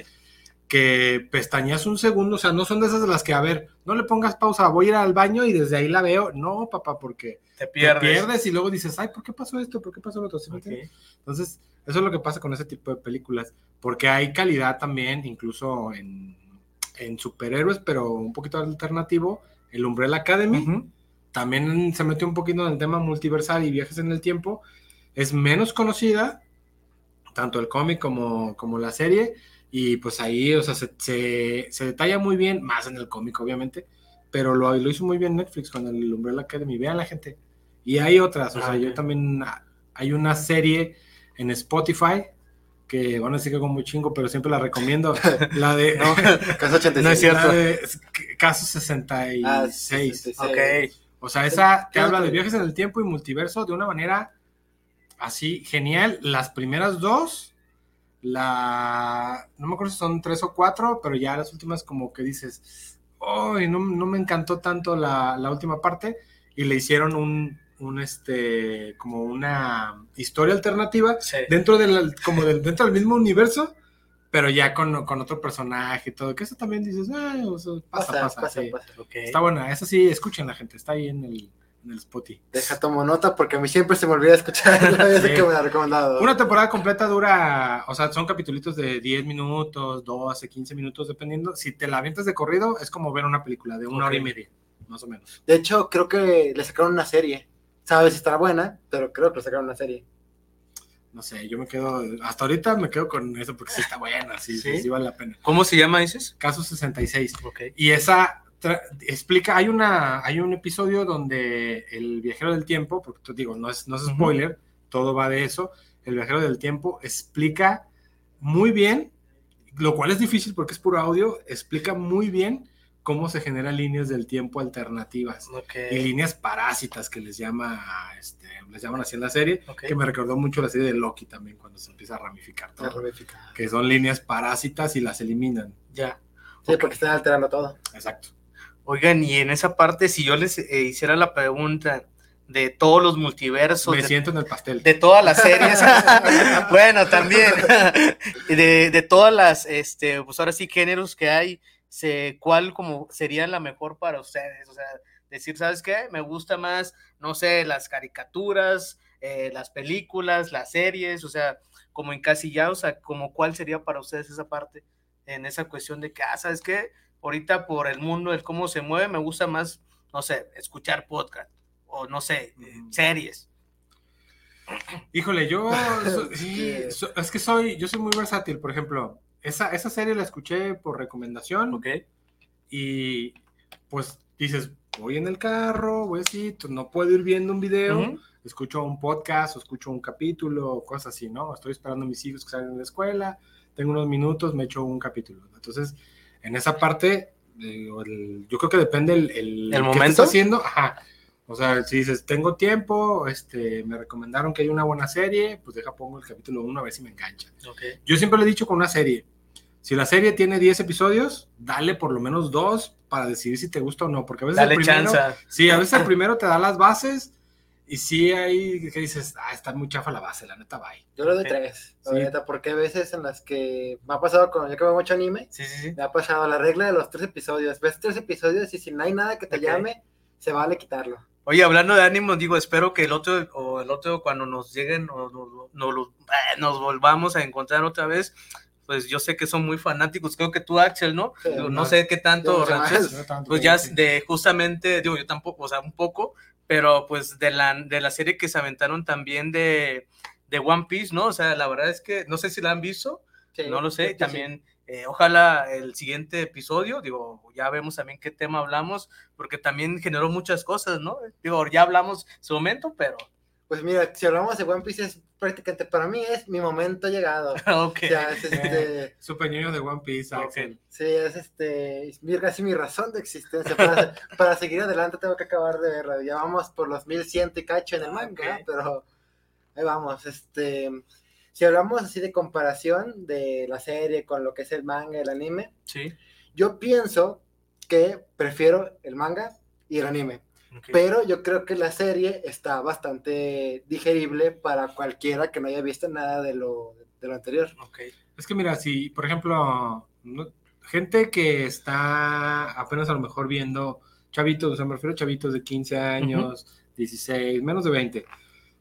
S5: que pestañas un segundo, o sea, no son de esas de las que, a ver, no le pongas pausa, voy a ir al baño y desde ahí la veo, no, papá, porque
S3: Te
S5: te
S3: pierdes.
S5: y luego dices, ay, ¿por qué pasó esto? ¿Por qué pasó lo otro? ¿Sí me
S3: Ok.
S5: entiendes? Entonces, eso es lo que pasa con ese tipo de películas, porque hay calidad también, incluso en, en superhéroes, pero un poquito alternativo, el Umbrella Academy,
S3: Ujú.
S5: También se metió un poquito en el tema multiversal y viajes en el tiempo, es menos conocida, tanto el cómic como, como la serie, y pues ahí, o sea, se, se, se detalla muy bien, más en el cómic, obviamente, pero lo, lo hizo muy bien Netflix con el Umbrella Academy, vean la gente. Y hay otras, o
S3: Ah,
S5: sea, yo
S3: ok.
S5: también, hay una serie en Spotify, que van a decir que como muy chingo, pero siempre la recomiendo, la de...
S6: No, caso 86.
S3: No es cierto.
S5: la de Caso 66.
S6: Ah, 66.
S3: Ok.
S5: O sea, esa te
S6: ¿Qué
S5: habla de viajes en el tiempo y multiverso de una manera así genial. Las primeras dos, la. No me acuerdo si son tres o cuatro, pero ya las últimas, como que dices, ¡Ay! no, no me encantó tanto la, la última parte. Y le hicieron un, un este, como una historia alternativa
S3: Sí.
S5: dentro del, como del, dentro del mismo universo, pero ya con, con otro personaje y todo, que eso también dices, ah, o sea, pasa,
S6: Pasa,
S5: pasa, sí. Está buena, esa sí, escuchen la gente, está ahí en el, en el Spotify.
S6: Deja tomo nota porque a mí siempre se me olvida escuchar la vez
S5: Sí.
S6: que me la ha recomendado.
S5: Una temporada completa dura, o sea, son capítulos de 10 minutos, 12, 15 minutos, dependiendo. Si te la avientas de corrido, es como ver una película de una hora y media, más o menos.
S6: De hecho, creo que le sacaron una serie. Sabes si estará buena, pero creo que le sacaron una serie.
S5: No sé, yo me quedo, hasta ahorita me quedo con eso porque sí está buena, sí, sí, vale la pena.
S3: ¿Cómo se llama, dices?
S5: Caso 66.
S3: Ok.
S5: Y esa explica, hay una, hay un episodio donde el viajero del tiempo, porque te digo, no es, no es spoiler, todo va de eso, el viajero del tiempo explica muy bien, lo cual es difícil porque es puro audio, explica muy bien cómo se generan líneas del tiempo alternativas
S3: Ok.
S5: y líneas parásitas que les llama, este, les llaman así en la serie,
S3: Ok.
S5: que me recordó mucho la serie de Loki también cuando se empieza a ramificar todo,
S6: ramifica.
S5: que son líneas parásitas y las eliminan.
S3: Ya.
S6: Sí, porque están alterando todo.
S5: Exacto.
S3: Oigan, y en esa parte, si yo les eh, hiciera la pregunta de todos los multiversos,
S5: Me
S3: de,
S5: siento en el pastel.
S3: de todas las series, bueno, también, de, de todas las, este, pues ahora sí, géneros que hay, se, ¿cuál como sería la mejor para ustedes? O sea, decir, ¿sabes qué? Me gusta más, no sé, las caricaturas, eh, las películas, las series, o sea, como encasillados, o sea, como cuál sería para ustedes esa parte, en esa cuestión de que, ah, ¿sabes qué? Ahorita por el mundo, el cómo se mueve, me gusta más, no sé, escuchar podcast, o no sé, eh, series.
S5: Híjole, yo so- sí, so- es que soy, yo soy muy versátil, por ejemplo, esa, esa serie la escuché por recomendación
S3: ¿Ok?
S5: y pues dices, voy en el carro, voy así, no puedo ir viendo un video,
S3: Ujú.
S5: escucho un podcast o escucho un capítulo cosas así, ¿no? Estoy esperando a mis hijos que salgan de la escuela, tengo unos minutos, me echo un capítulo. Entonces, en esa parte, el- yo creo que depende el, el, qué
S3: momento?
S5: estés haciendo, ajá. O sea, si dices, tengo tiempo, este, me recomendaron que hay una buena serie, pues deja pongo el capítulo uno a ver si me engancha.
S3: Ok.
S5: Yo siempre le he dicho con una serie, si la serie tiene 10 episodios, dale por lo menos dos para decidir si te gusta o no, porque a veces
S3: Dale
S5: el primero,
S3: chance.
S5: sí, a veces el primero te da las bases y sí hay que dices, ah, está muy chafa la base, la neta, bye.
S6: Yo le doy
S3: Ok.
S6: tres, la
S5: Sí.
S6: neta, porque hay veces en las que me ha pasado con yo que veo mucho anime,
S3: Sí, sí, sí.
S6: me ha pasado la regla de los tres episodios. Ves tres episodios y si no hay nada que te llame, se vale quitarlo.
S3: Oye, hablando de ánimos, digo, espero que el otro, o el otro cuando nos lleguen, o nos, nos, eh, nos volvamos a encontrar otra vez, pues yo sé que son muy fanáticos, creo que tú, Axel, ¿no?
S6: Sí,
S3: Digo, no
S5: más.
S3: sé qué tanto. Ranches, pues ya de justamente, digo, yo tampoco, o sea, un poco, pero pues de la, de la serie que se aventaron también de, de One Piece, ¿no? O sea, la verdad es que no sé si la han visto,
S6: Sí,
S3: no lo sé,
S6: sí, sí.
S3: Eh, ojalá el siguiente episodio, digo, ya vemos también qué tema hablamos, porque también generó muchas cosas, ¿no? Digo, ya hablamos su momento, pero...
S6: Pues mira, si hablamos de One Piece, es prácticamente para mí es mi momento llegado.
S3: ok.
S6: O sea, es este,
S5: Super ñoño de One Piece,
S6: sí, es este, es mi- casi mi razón de existencia. Para, para seguir adelante tengo que acabar de verla. Ya vamos por los 1100 y cacho en el manga,
S3: Ok.
S6: pero ahí vamos. Este, si hablamos así de comparación de la serie con lo que es el manga y el anime,
S3: Sí.
S6: yo pienso que prefiero el manga y el anime.
S3: ok.
S6: Pero yo creo que la serie está bastante digerible para cualquiera que no haya visto nada de lo, de lo anterior.
S3: Ok.
S5: Es que mira, si, por ejemplo, no- gente que está apenas a lo mejor viendo chavitos, o sea, me refiero a chavitos de 15 años, 16, menos de 20.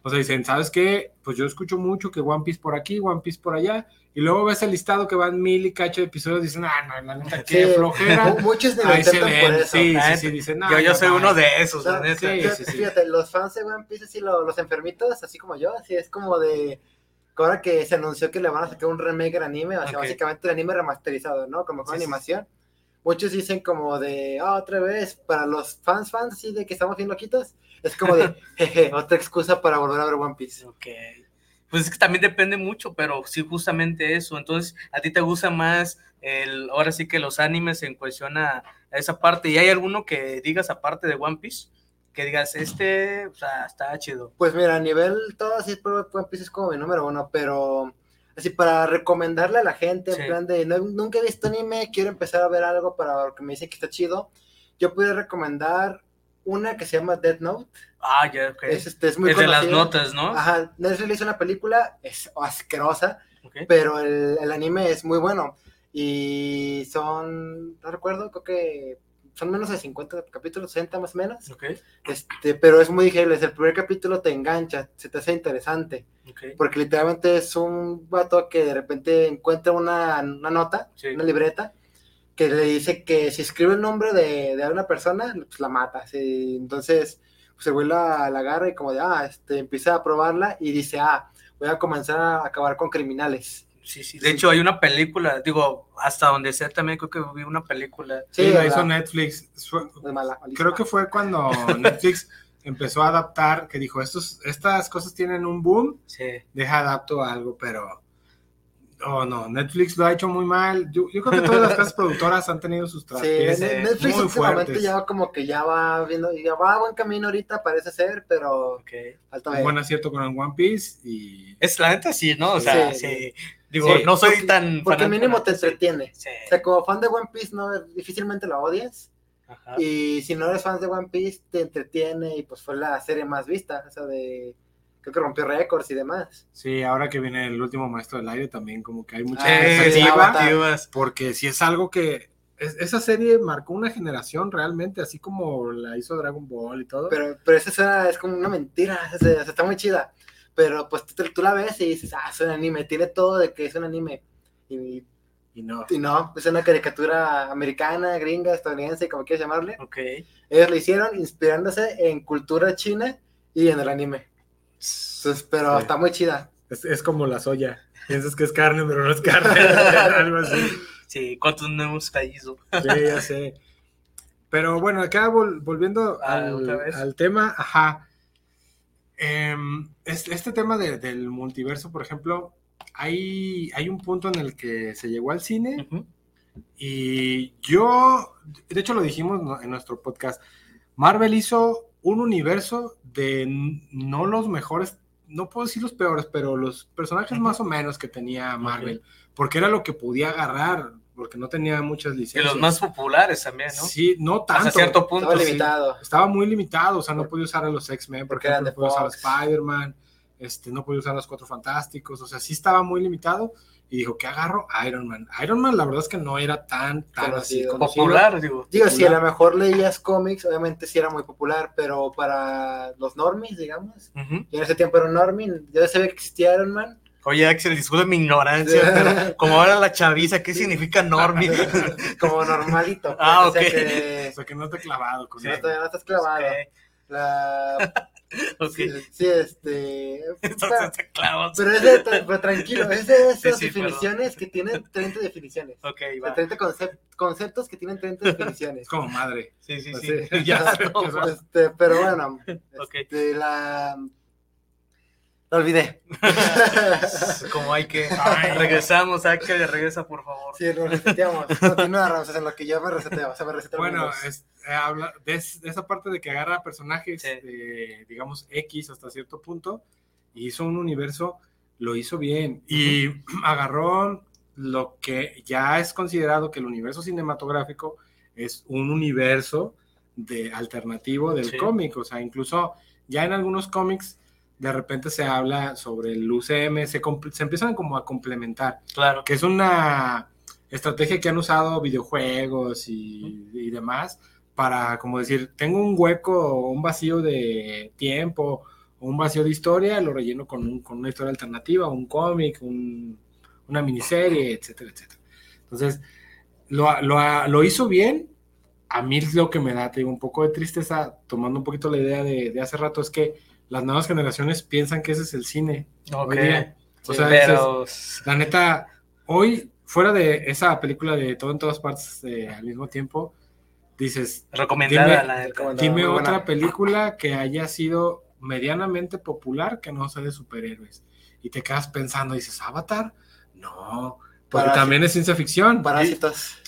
S5: O sea, dicen, ¿sabes qué? Pues yo escucho mucho que One Piece por aquí, One Piece por allá, y luego ves el listado que van mil y cacho de episodios, dicen, ah, no, la neta, qué
S6: Sí,
S5: flojera.
S6: mu- Muchos lo
S5: Ahí se
S6: por
S5: ven,
S6: eso.
S5: sí, sí, sí, dicen, no,
S3: yo, yo
S5: ya
S3: soy
S5: bye".
S3: uno de esos, la neta.
S5: sí.
S6: Fíjate, fíjate, los fans de One Piece, así lo- los enfermitos, así como yo, así es como de. Ahora que se anunció que le van a sacar un remake al anime, o sea, básicamente el anime remasterizado, ¿no? Con
S3: Sí, sí,
S6: animación. Muchos dicen como de, ah, otra vez, para los fans, fans, así de que estamos bien loquitos, es como de, jeje, otra excusa para volver a ver One Piece.
S3: Ok. Pues es que también depende mucho, pero sí, justamente eso. Entonces, ¿a ti te gusta más el, ahora sí que los animes en cuestión a, a esa parte? ¿Y hay alguno que digas aparte de One Piece? Que digas, este, o sea, está chido.
S6: Pues mira, a nivel todo así, pero One Piece es como mi número uno, pero así para recomendarle a la gente,
S3: Sí.
S6: en plan de, "No- nunca he visto anime, quiero empezar a ver algo para que me dicen que está chido, yo puedo recomendar una que se llama Death Note,
S3: Ah, ya, ok.
S6: Es, este, es muy
S3: Es de las notas, ¿no?
S6: Ajá, Netflix hizo una película, es asquerosa, pero el, el anime es muy bueno. Y son, no recuerdo, creo que son menos de 50 capítulos, 60 más o menos. Este, pero es muy digerible. El primer capítulo te engancha, se te hace interesante. Porque literalmente es un vato que de repente encuentra una, una nota,
S3: Sí.
S6: una libreta, que le dice que si escribe el nombre de, de una persona, pues la mata. sí. Entonces, pues el güey la, la agarra y como de, ah, este, empieza a probarla y dice, ah, voy a comenzar a acabar con criminales.
S3: Sí, sí. De hecho, hay una película, digo, hasta donde sea también creo que vi una película.
S5: Sí, la hizo Netflix.
S6: Mala.
S5: Creo que fue cuando Netflix empezó a adaptar, que dijo, Estos, estas cosas tienen un boom,
S3: Sí.
S5: deja adapto a algo, pero... Oh, no, Netflix lo ha hecho muy mal. Yo, yo creo que todas las casas productoras han tenido sus
S6: Sí,
S5: traspiés
S6: Net- Netflix
S5: muy
S6: últimamente
S5: fuertes.
S6: ya como que ya va viendo, ya va a buen camino ahorita, parece ser, pero
S3: Ok.
S6: falta
S5: Un
S6: ver.
S5: buen acierto con el One Piece y...
S3: Es la neta sí, ¿no? O sea, sí.
S6: Sí.
S3: Digo,
S5: Sí,
S3: no soy
S6: porque-
S3: tan.
S6: Porque
S3: fanático,
S6: mínimo te entretiene.
S3: Sí.
S6: O sea, como fan de One Piece, no, difícilmente la odias.
S3: Ajá.
S6: Y si no eres fan de One Piece, te entretiene y pues fue la serie más vista. O sea, de. Creo que rompió récords y demás.
S5: Sí, ahora que viene el último maestro del aire también como que hay mucha
S6: Ah,
S3: Eh,
S6: sí,
S3: expectativas.
S5: porque si es algo que es- esa serie marcó una generación realmente, así como la hizo Dragon Ball y todo.
S6: Pero, pero esa escena es como una mentira. o sea, está muy chida. Pero pues tú, tú la ves y dices, ah, es un anime. Tiene todo de que es un anime. Y,
S5: y no.
S6: y no, es una caricatura americana, gringa, estadounidense, como quieras llamarle.
S3: Ok.
S6: Ellos lo hicieron inspirándose en cultura china y en el anime. Entonces, pero
S5: Sí.
S6: está muy chida.
S5: Es, es como la soya. Piensas que es carne, pero no es carne. algo así.
S3: Sí, ¿cuántos no hemos caído?
S5: Sí, ya sé. Pero bueno, acá vol- volviendo
S3: Ah,
S5: al, al tema, ajá. Em, este, este tema de- del multiverso, por ejemplo, hay, hay un punto en el que se llegó al cine y yo, de hecho lo dijimos en nuestro podcast, Marvel hizo un universo de no los mejores, no puedo decir los peores, pero los personajes más o menos que tenía Marvel, porque era lo que podía agarrar, porque no tenía muchas
S3: Y
S5: licencias.
S3: los más populares también, ¿no?
S5: Sí, no tanto.
S3: Hasta cierto punto.
S6: Estaba
S3: sí.
S6: limitado.
S5: Estaba muy limitado, o sea, no podía usar a los X-Men, por
S6: Porque
S5: ejemplo,
S6: eran
S5: no podía usar a. Spider-Man, este, no podía usar a los Cuatro Fantásticos, o sea, sí estaba muy limitado. Y dijo, ¿qué agarro? Iron Man. Iron Man, la verdad es que no era tan, tan así
S6: Conocido.
S3: Popular, digo.
S6: Digo, si a lo mejor leías cómics, obviamente sí era muy popular, pero para los normies, digamos,
S3: Ujú.
S6: y en ese tiempo era un normie, yo sabía que existía Iron Man.
S3: Oye, Axel, disculpe mi ignorancia, pero como ahora la chaviza, ¿qué significa normie?
S6: como normalito.
S3: Ah,
S6: o sea
S3: ok.
S5: O
S6: que
S5: sea, que no te clavado con
S6: sí, todavía no estás clavado. La,
S3: Ok,
S6: sí, sí, este.
S3: entonces clavas.
S6: Pero es de, pero tranquilo, es de esas
S3: Sí, sí,
S6: definiciones que tienen 30 definiciones.
S3: Ok,
S6: De
S3: va.
S6: 30 concep- conceptos que tienen 30 definiciones.
S5: Es como madre.
S3: Sí, sí,
S5: Así.
S3: sí. Ya, no, va.
S6: Este, pero bueno,
S3: Ok.
S6: este, la. Olvidé.
S3: Como hay que. Regresamos, Axel, regresa, por favor.
S6: Sí, lo reseteamos. Continúa, Ramses, en lo que yo me reseteo. O sea, me reseteo
S5: Bueno, es- eh, habla de, es- de esa parte de que agarra personajes,
S3: Sí.
S5: de, digamos, X hasta cierto punto, y hizo un universo, lo hizo bien. Y agarró lo que ya es considerado que el universo cinematográfico es un universo de alternativo del
S3: Sí.
S5: cómic. O sea, incluso ya en algunos cómics de repente se habla sobre el UCM, se, se empiezan como a complementar
S3: Claro.
S5: que es una estrategia que han usado videojuegos y, y demás para, como decir, tengo un hueco o un vacío de tiempo o un vacío de historia, lo relleno con, un- con una historia alternativa, un cómic, un- una miniserie, etcétera, etcétera. Entonces, lo, lo- lo hizo bien. A mí lo que me da, te digo, un poco de tristeza, tomando un poquito la idea de, de hace rato, es que las nuevas generaciones piensan que ese es el cine.
S3: Ok.
S5: hoy día. O
S6: Sí,
S5: sea, es- la neta, hoy, fuera de esa película de todo en todas partes eh, al mismo tiempo, dices,
S3: Recomendada,
S5: Dime-
S3: la
S6: recomendada.
S5: dime
S6: buena.
S5: otra película que haya sido medianamente popular que no sea de superhéroes. Y te quedas pensando, dices, Avatar, no, porque
S6: Parásitos.
S5: también es ciencia ficción.
S6: Parásitos.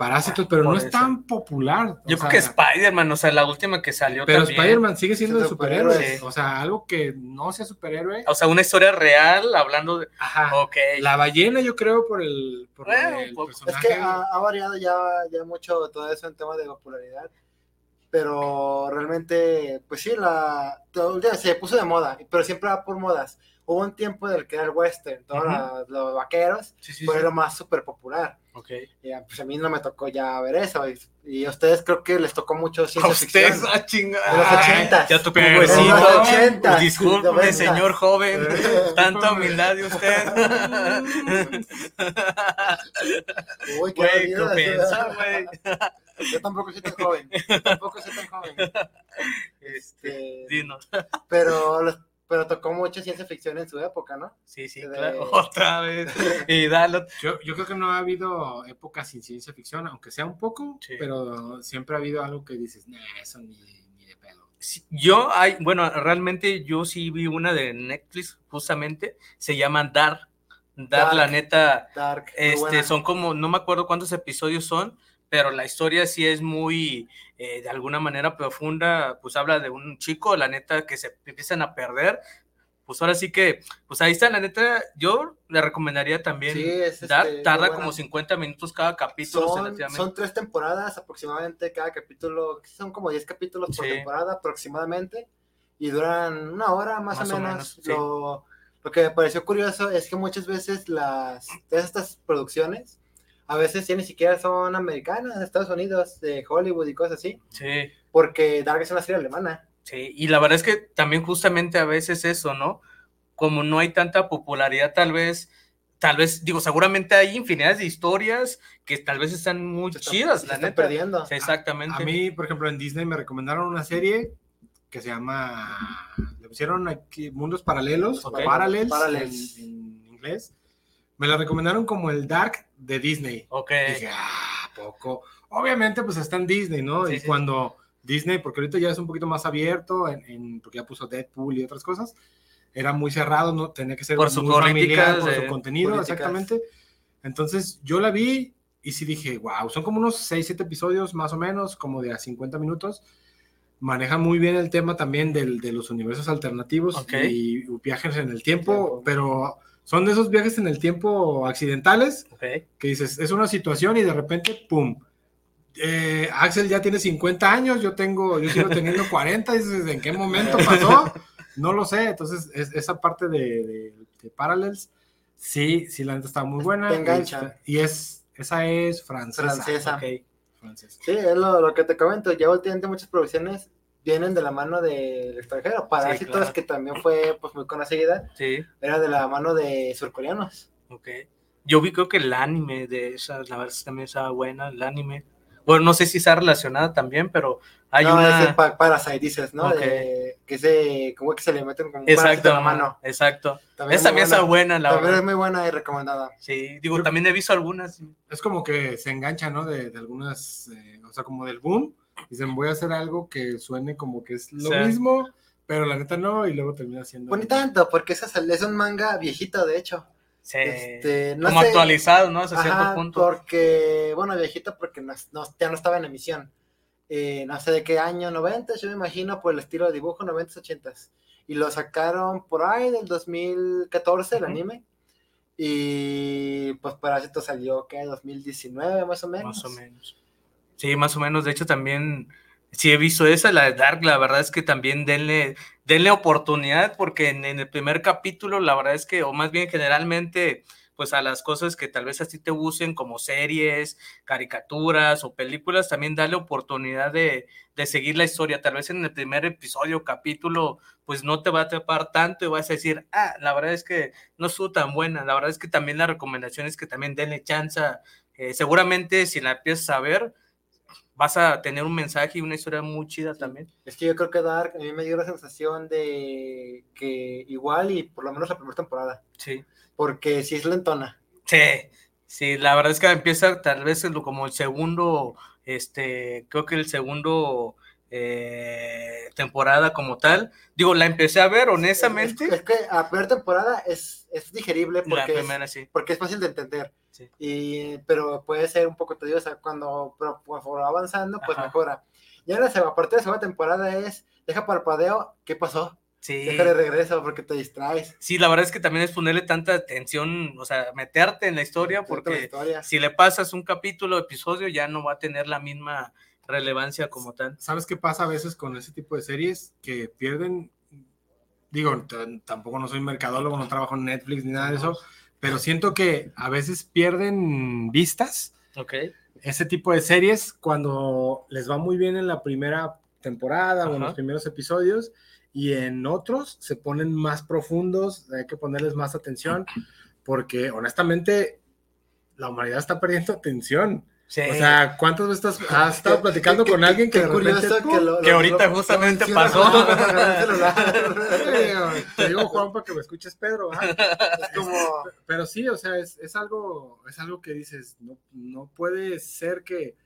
S5: Parásitos, pero
S3: Por
S5: no es
S3: eso.
S5: tan popular.
S3: Yo
S5: o
S3: creo que Spider-Man, o sea, la última que salió
S5: Pero
S3: también.
S5: Spider-Man sigue siendo
S6: Es
S5: de superhéroes.
S6: superhéroes.
S5: O sea, algo que no sea superhéroe.
S3: O sea, una historia real hablando de.
S5: Ajá. La ballena, yo creo, por el, por
S3: Bueno,
S5: el
S3: pues,
S6: Es
S5: personaje.
S6: que ha, ha variado ya, ya mucho todo eso en tema de popularidad. pero realmente, pues sí, la, todo, ya se puso de moda, pero siempre va por modas. Hubo un tiempo en el que era el western, todos los vaqueros,
S3: Sí, sí,
S6: fue
S3: sí.
S6: lo más súper popular.
S3: Ok.
S6: Y, ah, pues a mí no me tocó ya ver eso, y, y a ustedes creo que les tocó mucho
S3: A
S6: ciencia
S3: ustedes,
S6: ficción.
S3: ah, chinga.
S6: De los ochentas.
S3: Ya huesito.
S6: En los ochentas, noventas.
S3: señor joven.
S6: Eh,
S3: Tanta humildad de usted.
S6: Uy, qué
S3: Güey, ¿qué
S6: dolido,
S3: piensa, güey?
S6: Yo tampoco soy tan joven, yo tampoco soy tan joven.
S3: Este,
S6: Este,
S3: dinos.
S6: pero, los- pero tocó mucho ciencia ficción en su época, ¿no?
S3: Sí, sí,
S6: de-
S3: claro. Otra vez. Y dale.
S5: Yo, yo creo que no ha habido épocas sin ciencia ficción, aunque sea un poco,
S3: Sí.
S5: pero siempre ha habido algo que dices, nah, eso ni, ni de pedo.
S3: Sí, Yo, hay, bueno, realmente yo sí vi una de Netflix, justamente. Se llama Dark. Dark,
S6: Dark.
S3: la neta.
S6: Dark,
S3: Este, son como, no me acuerdo cuántos episodios son, pero la historia sí es muy, eh, de alguna manera profunda, pues habla de un chico, la neta, que se empiezan a perder. Pues ahora sí que, pues ahí está, la neta, yo le recomendaría también
S6: Sí, es, este, muy
S3: tarda
S6: buena.
S3: como 50 minutos cada capítulo.
S6: Son, son tres temporadas aproximadamente, cada capítulo, son como 10 capítulos por
S3: Sí.
S6: temporada aproximadamente, y duran una hora más,
S3: Más
S6: o
S3: o
S6: menos.
S3: menos, sí.
S6: lo, lo que me pareció curioso es que muchas veces las todas estas producciones, a veces ya ni siquiera son americanas, de Estados Unidos, de Hollywood y cosas así,
S3: Sí.
S6: porque Dark es una serie alemana.
S3: Sí, y la verdad es que también justamente a veces eso, ¿no? Como no hay tanta popularidad, tal vez, tal vez, digo, seguramente hay infinidad de historias que tal vez están muy
S6: Se están-
S3: chidas,
S6: se
S3: la
S6: están
S3: neta.
S6: perdiendo.
S3: Sí, exactamente.
S5: A mí, por ejemplo, en Disney me recomendaron una serie que se llama, le pusieron aquí Mundos Paralelos,
S3: Ok.
S5: Parallels,
S6: Parallels.
S5: En, en inglés. Me la recomendaron como el Dark de Disney.
S3: Ok.
S5: Dije, ah, poco. Obviamente, pues está en Disney, ¿no?
S3: Sí,
S5: y
S3: sí.
S5: cuando Disney, porque ahorita ya es un poquito más abierto, en, en- porque ya puso Deadpool y otras cosas, era muy cerrado, no tenía que ser
S3: Por sus
S5: muy familiar, por su contenido,
S6: políticas.
S5: exactamente. Entonces, yo la vi y sí dije, wow, son como unos 6, 7 episodios más o menos, como de a 50 minutos. Maneja muy bien el tema también del, de los universos alternativos
S3: Ok.
S5: y viajes en el tiempo,
S6: Tiempo.
S5: pero son de esos viajes en el tiempo accidentales
S3: Ok.
S5: que dices, es una situación y de repente, ¡pum! Eh, Axel ya tiene 50 años, yo tengo, yo sigo teniendo 40, y dices, ¿en qué momento pasó? No lo sé, entonces es- esa parte de, de- de Parallels, sí, sí, la neta está muy buena.
S6: Te engancha.
S5: Y es, esa es francesa.
S6: Francesa.
S3: Ok.
S5: francesa.
S6: Sí, es lo, lo que te comento. Ya últimamente muchas producciones vienen de la mano del extranjero. Parásitos,
S3: claro.
S6: que también fue pues muy conocida,
S3: Sí,
S6: era de la mano de surcoreanos.
S3: ok. Yo vi creo que el anime de esa, la verdad es que también estaba buena, el anime. Bueno, no sé si está relacionada también, pero hay
S6: no,
S3: una...
S6: ese pa Parasite, dices, ¿no?
S3: Ok.
S6: De- que se, como que se le meten como un parásito
S3: Exacto,
S6: en la mano.
S3: exacto.
S6: También
S3: Esa
S6: es
S3: también está buena, la
S6: También es
S3: verdad.
S6: muy buena y recomendada.
S3: Sí, digo, también he visto algunas.
S5: Es como que se engancha, ¿no? De, de algunas, eh, o sea, como del boom. Dicen, voy a hacer algo que suene como que es lo
S3: Sí.
S5: mismo, pero la neta no, y luego termina siendo...
S6: Pues ni tanto, porque esa es un manga viejito, de hecho.
S3: Sí.
S6: Este, no
S3: como
S6: sé-
S3: actualizado, ¿no? Hasta cierto punto.
S6: porque, bueno, viejito porque no, no- ya no estaba en emisión. Eh, no sé de qué año, 90, yo me imagino por el estilo de dibujo, 90, 80. Y lo sacaron por ahí del 2014, el
S3: Ujú.
S6: anime. Y pues Parásito salió, ¿qué? 2019 más o menos.
S3: Más o menos. Sí, más o menos. De hecho, también sí he visto esa, la de Dark. La verdad es que también denle, denle oportunidad, porque en, en el primer capítulo, la verdad es que, o más bien generalmente, pues a las cosas que tal vez a ti te gusten, como series, caricaturas o películas, también dale oportunidad de, de seguir la historia. Tal vez en el primer episodio, capítulo, pues no te va a atrapar tanto y vas a decir, ah, la verdad es que no estuvo tan buena. La verdad es que también la recomendación es que también denle chance. Eh, seguramente si la empiezas a ver, vas a tener un mensaje y una historia muy chida también.
S6: Es que yo creo que Dark a mí me dio la sensación de que igual y por lo menos la primera temporada.
S3: Sí.
S6: Porque sí es lentona.
S3: Sí, sí, la verdad es que empieza tal vez como el segundo, este, creo que el segundo eh, temporada como tal. Digo, la empecé a ver honestamente.
S6: Es, es que la primera temporada es, es digerible porque es,
S3: primera sí.
S6: porque es fácil de entender.
S3: Sí.
S6: Y, pero puede ser un poco tediosa cuando va avanzando, pues
S3: Ajá.
S6: mejora. Ya la segunda parte de la segunda temporada es, deja parpadeo, ¿qué pasó?
S3: Sí.
S6: Déjale regreso porque te distraes.
S3: Sí, la verdad es que también es ponerle tanta atención, o sea, meterte en la historia,
S6: Cuenta la
S3: porque
S6: historia.
S3: si le pasas un capítulo, episodio, ya no va a tener la misma relevancia como tal.
S5: ¿Sabes qué pasa a veces con ese tipo de series? Que pierden, digo, tampoco no soy mercadólogo, no trabajo en Netflix ni nada de eso, pero siento que a veces pierden vistas.
S3: Ok.
S5: Ese tipo de series cuando les va muy bien en la primera temporada o en los primeros episodios y en otros se ponen más profundos, hay que ponerles más atención porque honestamente la humanidad está perdiendo atención. O sea, ¿cuántas veces has estado platicando con alguien que de repente...
S3: Que, ahorita justamente pasó.
S5: Te digo, Juan, para que me escuches, Pedro. Es como... Pero sí, o sea, es, es, algo, es algo que dices, no, no puede ser que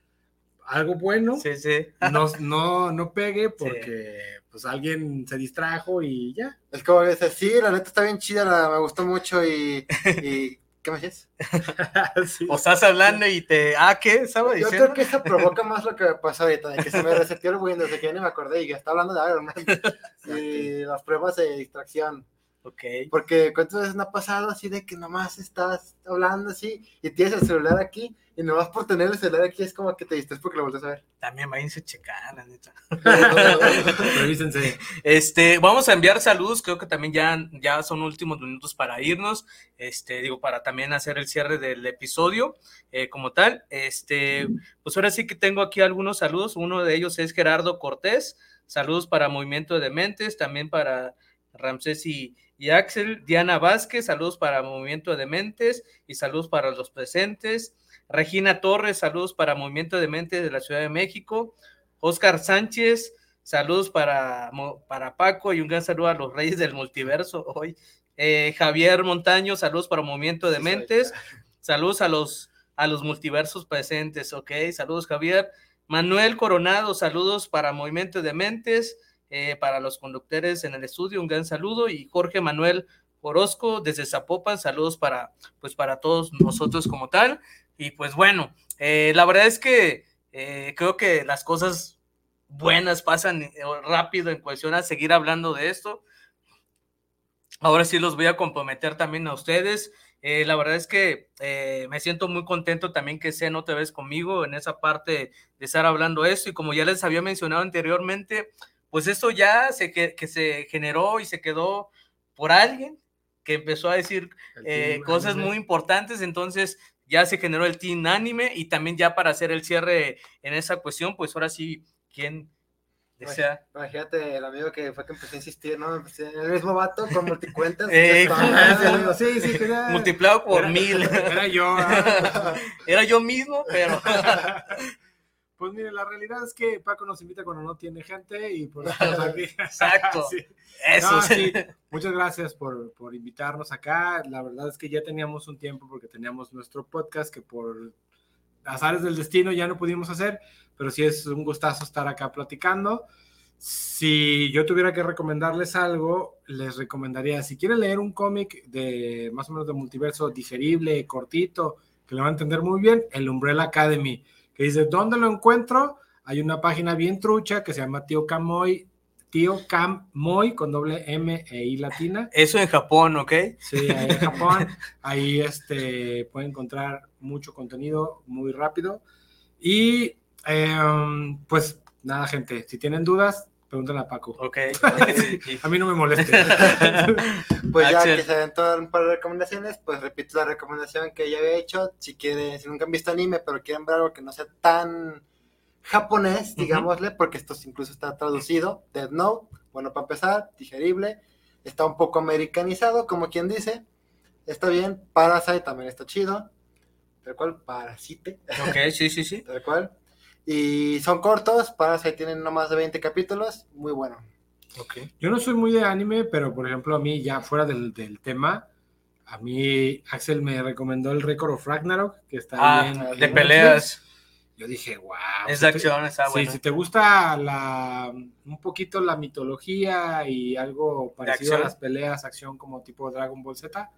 S5: algo bueno
S3: sí, sí.
S5: No, no, no pegue porque pues alguien se distrajo y ya.
S6: Es como que dices, sí, la neta está bien chida, me gustó mucho y, y ¿Qué me dices?
S3: O estás hablando y te. Ah, ¿qué? Estaba
S6: diciendo. Yo creo que eso provoca más lo que me pasó ahorita, de que se me reseteó el Windows, de que ya ni me acordé y que está hablando de Iron Man. y las pruebas de distracción.
S3: Ok.
S6: Porque cuántas veces no ha pasado así de que nomás estás hablando así y tienes el celular aquí y nomás por tener el celular aquí es como que te distraes porque lo vuelves a ver.
S3: También váyanse a checar, la neta.
S5: Revísense.
S3: Este, vamos a enviar saludos, creo que también ya, ya son últimos minutos para irnos, este, digo, para también hacer el cierre del episodio eh, como tal. Este, pues ahora sí que tengo aquí algunos saludos, uno de ellos es Gerardo Cortés, saludos para Movimiento de Mentes, también para Ramsés y y Axel, Diana Vázquez, saludos para Movimiento de Mentes y saludos para los presentes. Regina Torres, saludos para Movimiento de Mentes de la Ciudad de México. Oscar Sánchez, saludos para, para Paco y un gran saludo a los Reyes del Multiverso hoy. Eh, Javier Montaño, saludos para Movimiento de Mentes. Saludos a los, a los multiversos presentes, ok. Saludos, Javier. Manuel Coronado, saludos para Movimiento de Mentes. Eh, para los conductores en el estudio, un gran saludo. Y Jorge Manuel Orozco desde Zapopan, saludos para, pues, para todos nosotros como tal. Y pues bueno, eh, la verdad es que eh, creo que las cosas buenas pasan rápido en cuestión a seguir hablando de esto. Ahora sí los voy a comprometer también a ustedes. la verdad es que me siento muy contento también que sean otra vez conmigo en esa parte de estar hablando esto. Y como ya les había mencionado anteriormente, pues esto ya se, que, se generó y se quedó por alguien que empezó a decir eh, cosas muy importantes, entonces ya se generó el team anime y también ya para hacer el cierre en esa cuestión, pues ahora sí, ¿quién desea?
S6: Imagínate el amigo que fue que empezó a insistir, ¿no? el mismo vato con multicuentas.
S3: Eh, sí, sí, Multiplicado por mil.
S5: Era yo.
S3: Era yo mismo, pero...
S5: Pues mire, la realidad es que Paco nos invita cuando no tiene gente y por eso aquí.
S3: Exacto. Eso
S5: sí. Muchas gracias por, por, invitarnos acá. La verdad es que ya teníamos un tiempo porque teníamos nuestro podcast que por azares del destino ya no pudimos hacer, pero sí es un gustazo estar acá platicando. Si yo tuviera que recomendarles algo, les recomendaría, si quieren leer un cómic de más o menos de multiverso digerible, cortito, que lo van a entender muy bien, el Umbrella Academy que dice, ¿dónde lo encuentro? Hay una página bien trucha que se llama Tío Camoy, Tío Cam Moy con doble M e I latina.
S3: Eso en Japón, ¿ok?
S5: Sí, en Japón. ahí este, pueden encontrar mucho contenido muy rápido. Y em, pues nada, gente, si tienen dudas, pregúntenle a Paco.
S3: Ok.
S5: a mí no me moleste.
S6: pues ya que se ven todas un par de recomendaciones, pues repito la recomendación que ya había hecho. Si quieren, si nunca han visto anime, pero quieren ver algo que no sea tan japonés, digámosle, porque esto incluso está traducido. Dead Note, bueno, para empezar, digerible. Está un poco americanizado, como quien dice. Está bien. Parasite también está chido. Tal cual, Parasite.
S3: Ok, sí, sí, sí.
S6: Tal cual. Y son cortos, Parasite tienen no más de 20 capítulos, muy bueno.
S5: Okay. Yo no soy muy de anime, pero por ejemplo a mí ya fuera del, del tema, a mí Axel me recomendó el Record of Ragnarok, que está
S3: ah, bien, de peleas.
S5: Yo dije, wow.
S3: Es de acción, está bueno.
S5: Sí, si te gusta la, un poquito la mitología y algo parecido a las peleas, acción como tipo Dragon Ball Z,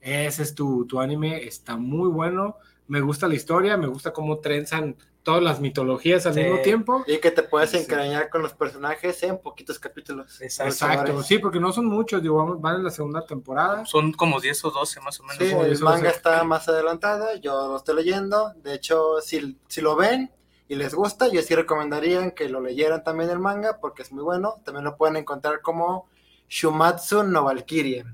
S5: ese es tu, tu anime, está muy bueno. Me gusta la historia, me gusta cómo trenzan todas las mitologías al mismo tiempo.
S6: Y que te puedes encariñar con los personajes en poquitos capítulos.
S5: Exacto, sí, porque no son muchos, digo, van en la segunda temporada.
S3: Son como 10 o 12 más o menos.
S6: Sí, el manga está más adelantado, yo lo estoy leyendo. De hecho, si, si lo ven y les gusta, yo sí recomendaría que lo leyeran también el manga porque es muy bueno. También lo pueden encontrar como Shumatsu no Valkyrie.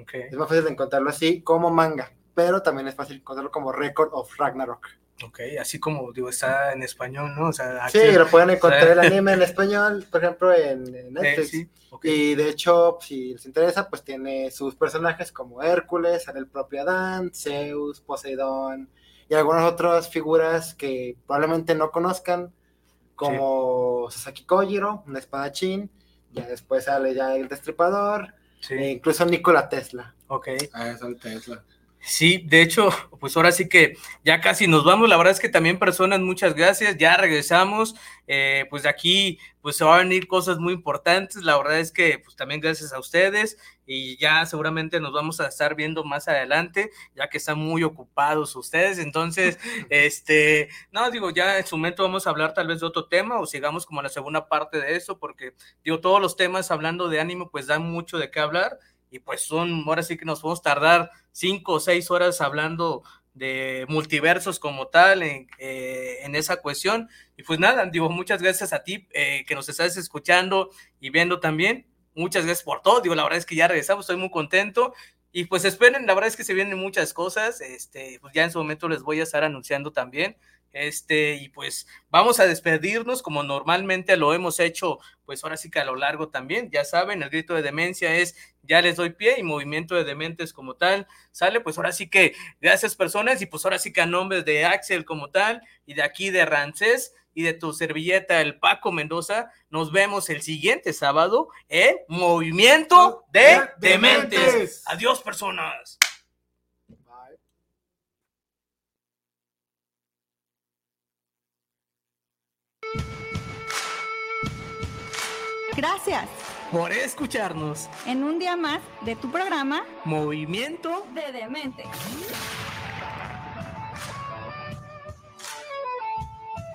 S3: Okay.
S6: Es más fácil de encontrarlo así como manga, pero también es fácil encontrarlo como Record of Ragnarok.
S3: Ok, así como digo, está en español, ¿no? O sea,
S6: sí, lo pueden encontrar el anime en español, por ejemplo, en, en Netflix.
S3: sí, okay.
S6: Y de hecho, si les interesa, pues tiene sus personajes como Hércules, el propio Adán, Zeus, Poseidón y algunas otras figuras que probablemente no conozcan, como sí. Sasaki Kojiro, un espadachín, ya después sale ya el destripador,
S3: sí.
S6: e incluso Nikola Tesla.
S3: Ok.
S5: Ah, es el Tesla.
S3: Sí, de hecho, pues ahora sí que ya casi nos vamos. La verdad es que también personas, muchas gracias. Ya regresamos. Eh, pues de aquí, pues se van a venir cosas muy importantes. La verdad es que, pues también gracias a ustedes. Y ya seguramente nos vamos a estar viendo más adelante, ya que están muy ocupados ustedes. Entonces, este, no, digo, ya en su momento vamos a hablar tal vez de otro tema o sigamos como la segunda parte de eso, porque digo, todos los temas hablando de ánimo, pues dan mucho de qué hablar y pues son, ahora sí que nos podemos tardar cinco o seis horas hablando de multiversos como tal en, eh, esa cuestión. Y pues nada, digo, muchas gracias a ti eh, que nos estás escuchando y viendo también. Muchas gracias por todo. Digo, la verdad es que ya regresamos, estoy muy contento. Y pues esperen, la verdad es que se vienen muchas cosas. Este, pues ya en su momento les voy a estar anunciando también. Este, y pues vamos a despedirnos como normalmente lo hemos hecho, pues ahora sí que a lo largo también, ya saben, el grito de demencia es ya les doy pie y movimiento de dementes como tal, sale, pues ahora sí que gracias personas y pues ahora sí que a nombre de Axel como tal y de aquí de Rancés y de tu servilleta el Paco Mendoza, nos vemos el siguiente sábado en Movimiento de Dementes. dementes. Adiós personas.
S4: Gracias
S3: por escucharnos
S4: en un día más de tu programa
S3: Movimiento
S4: de Demente.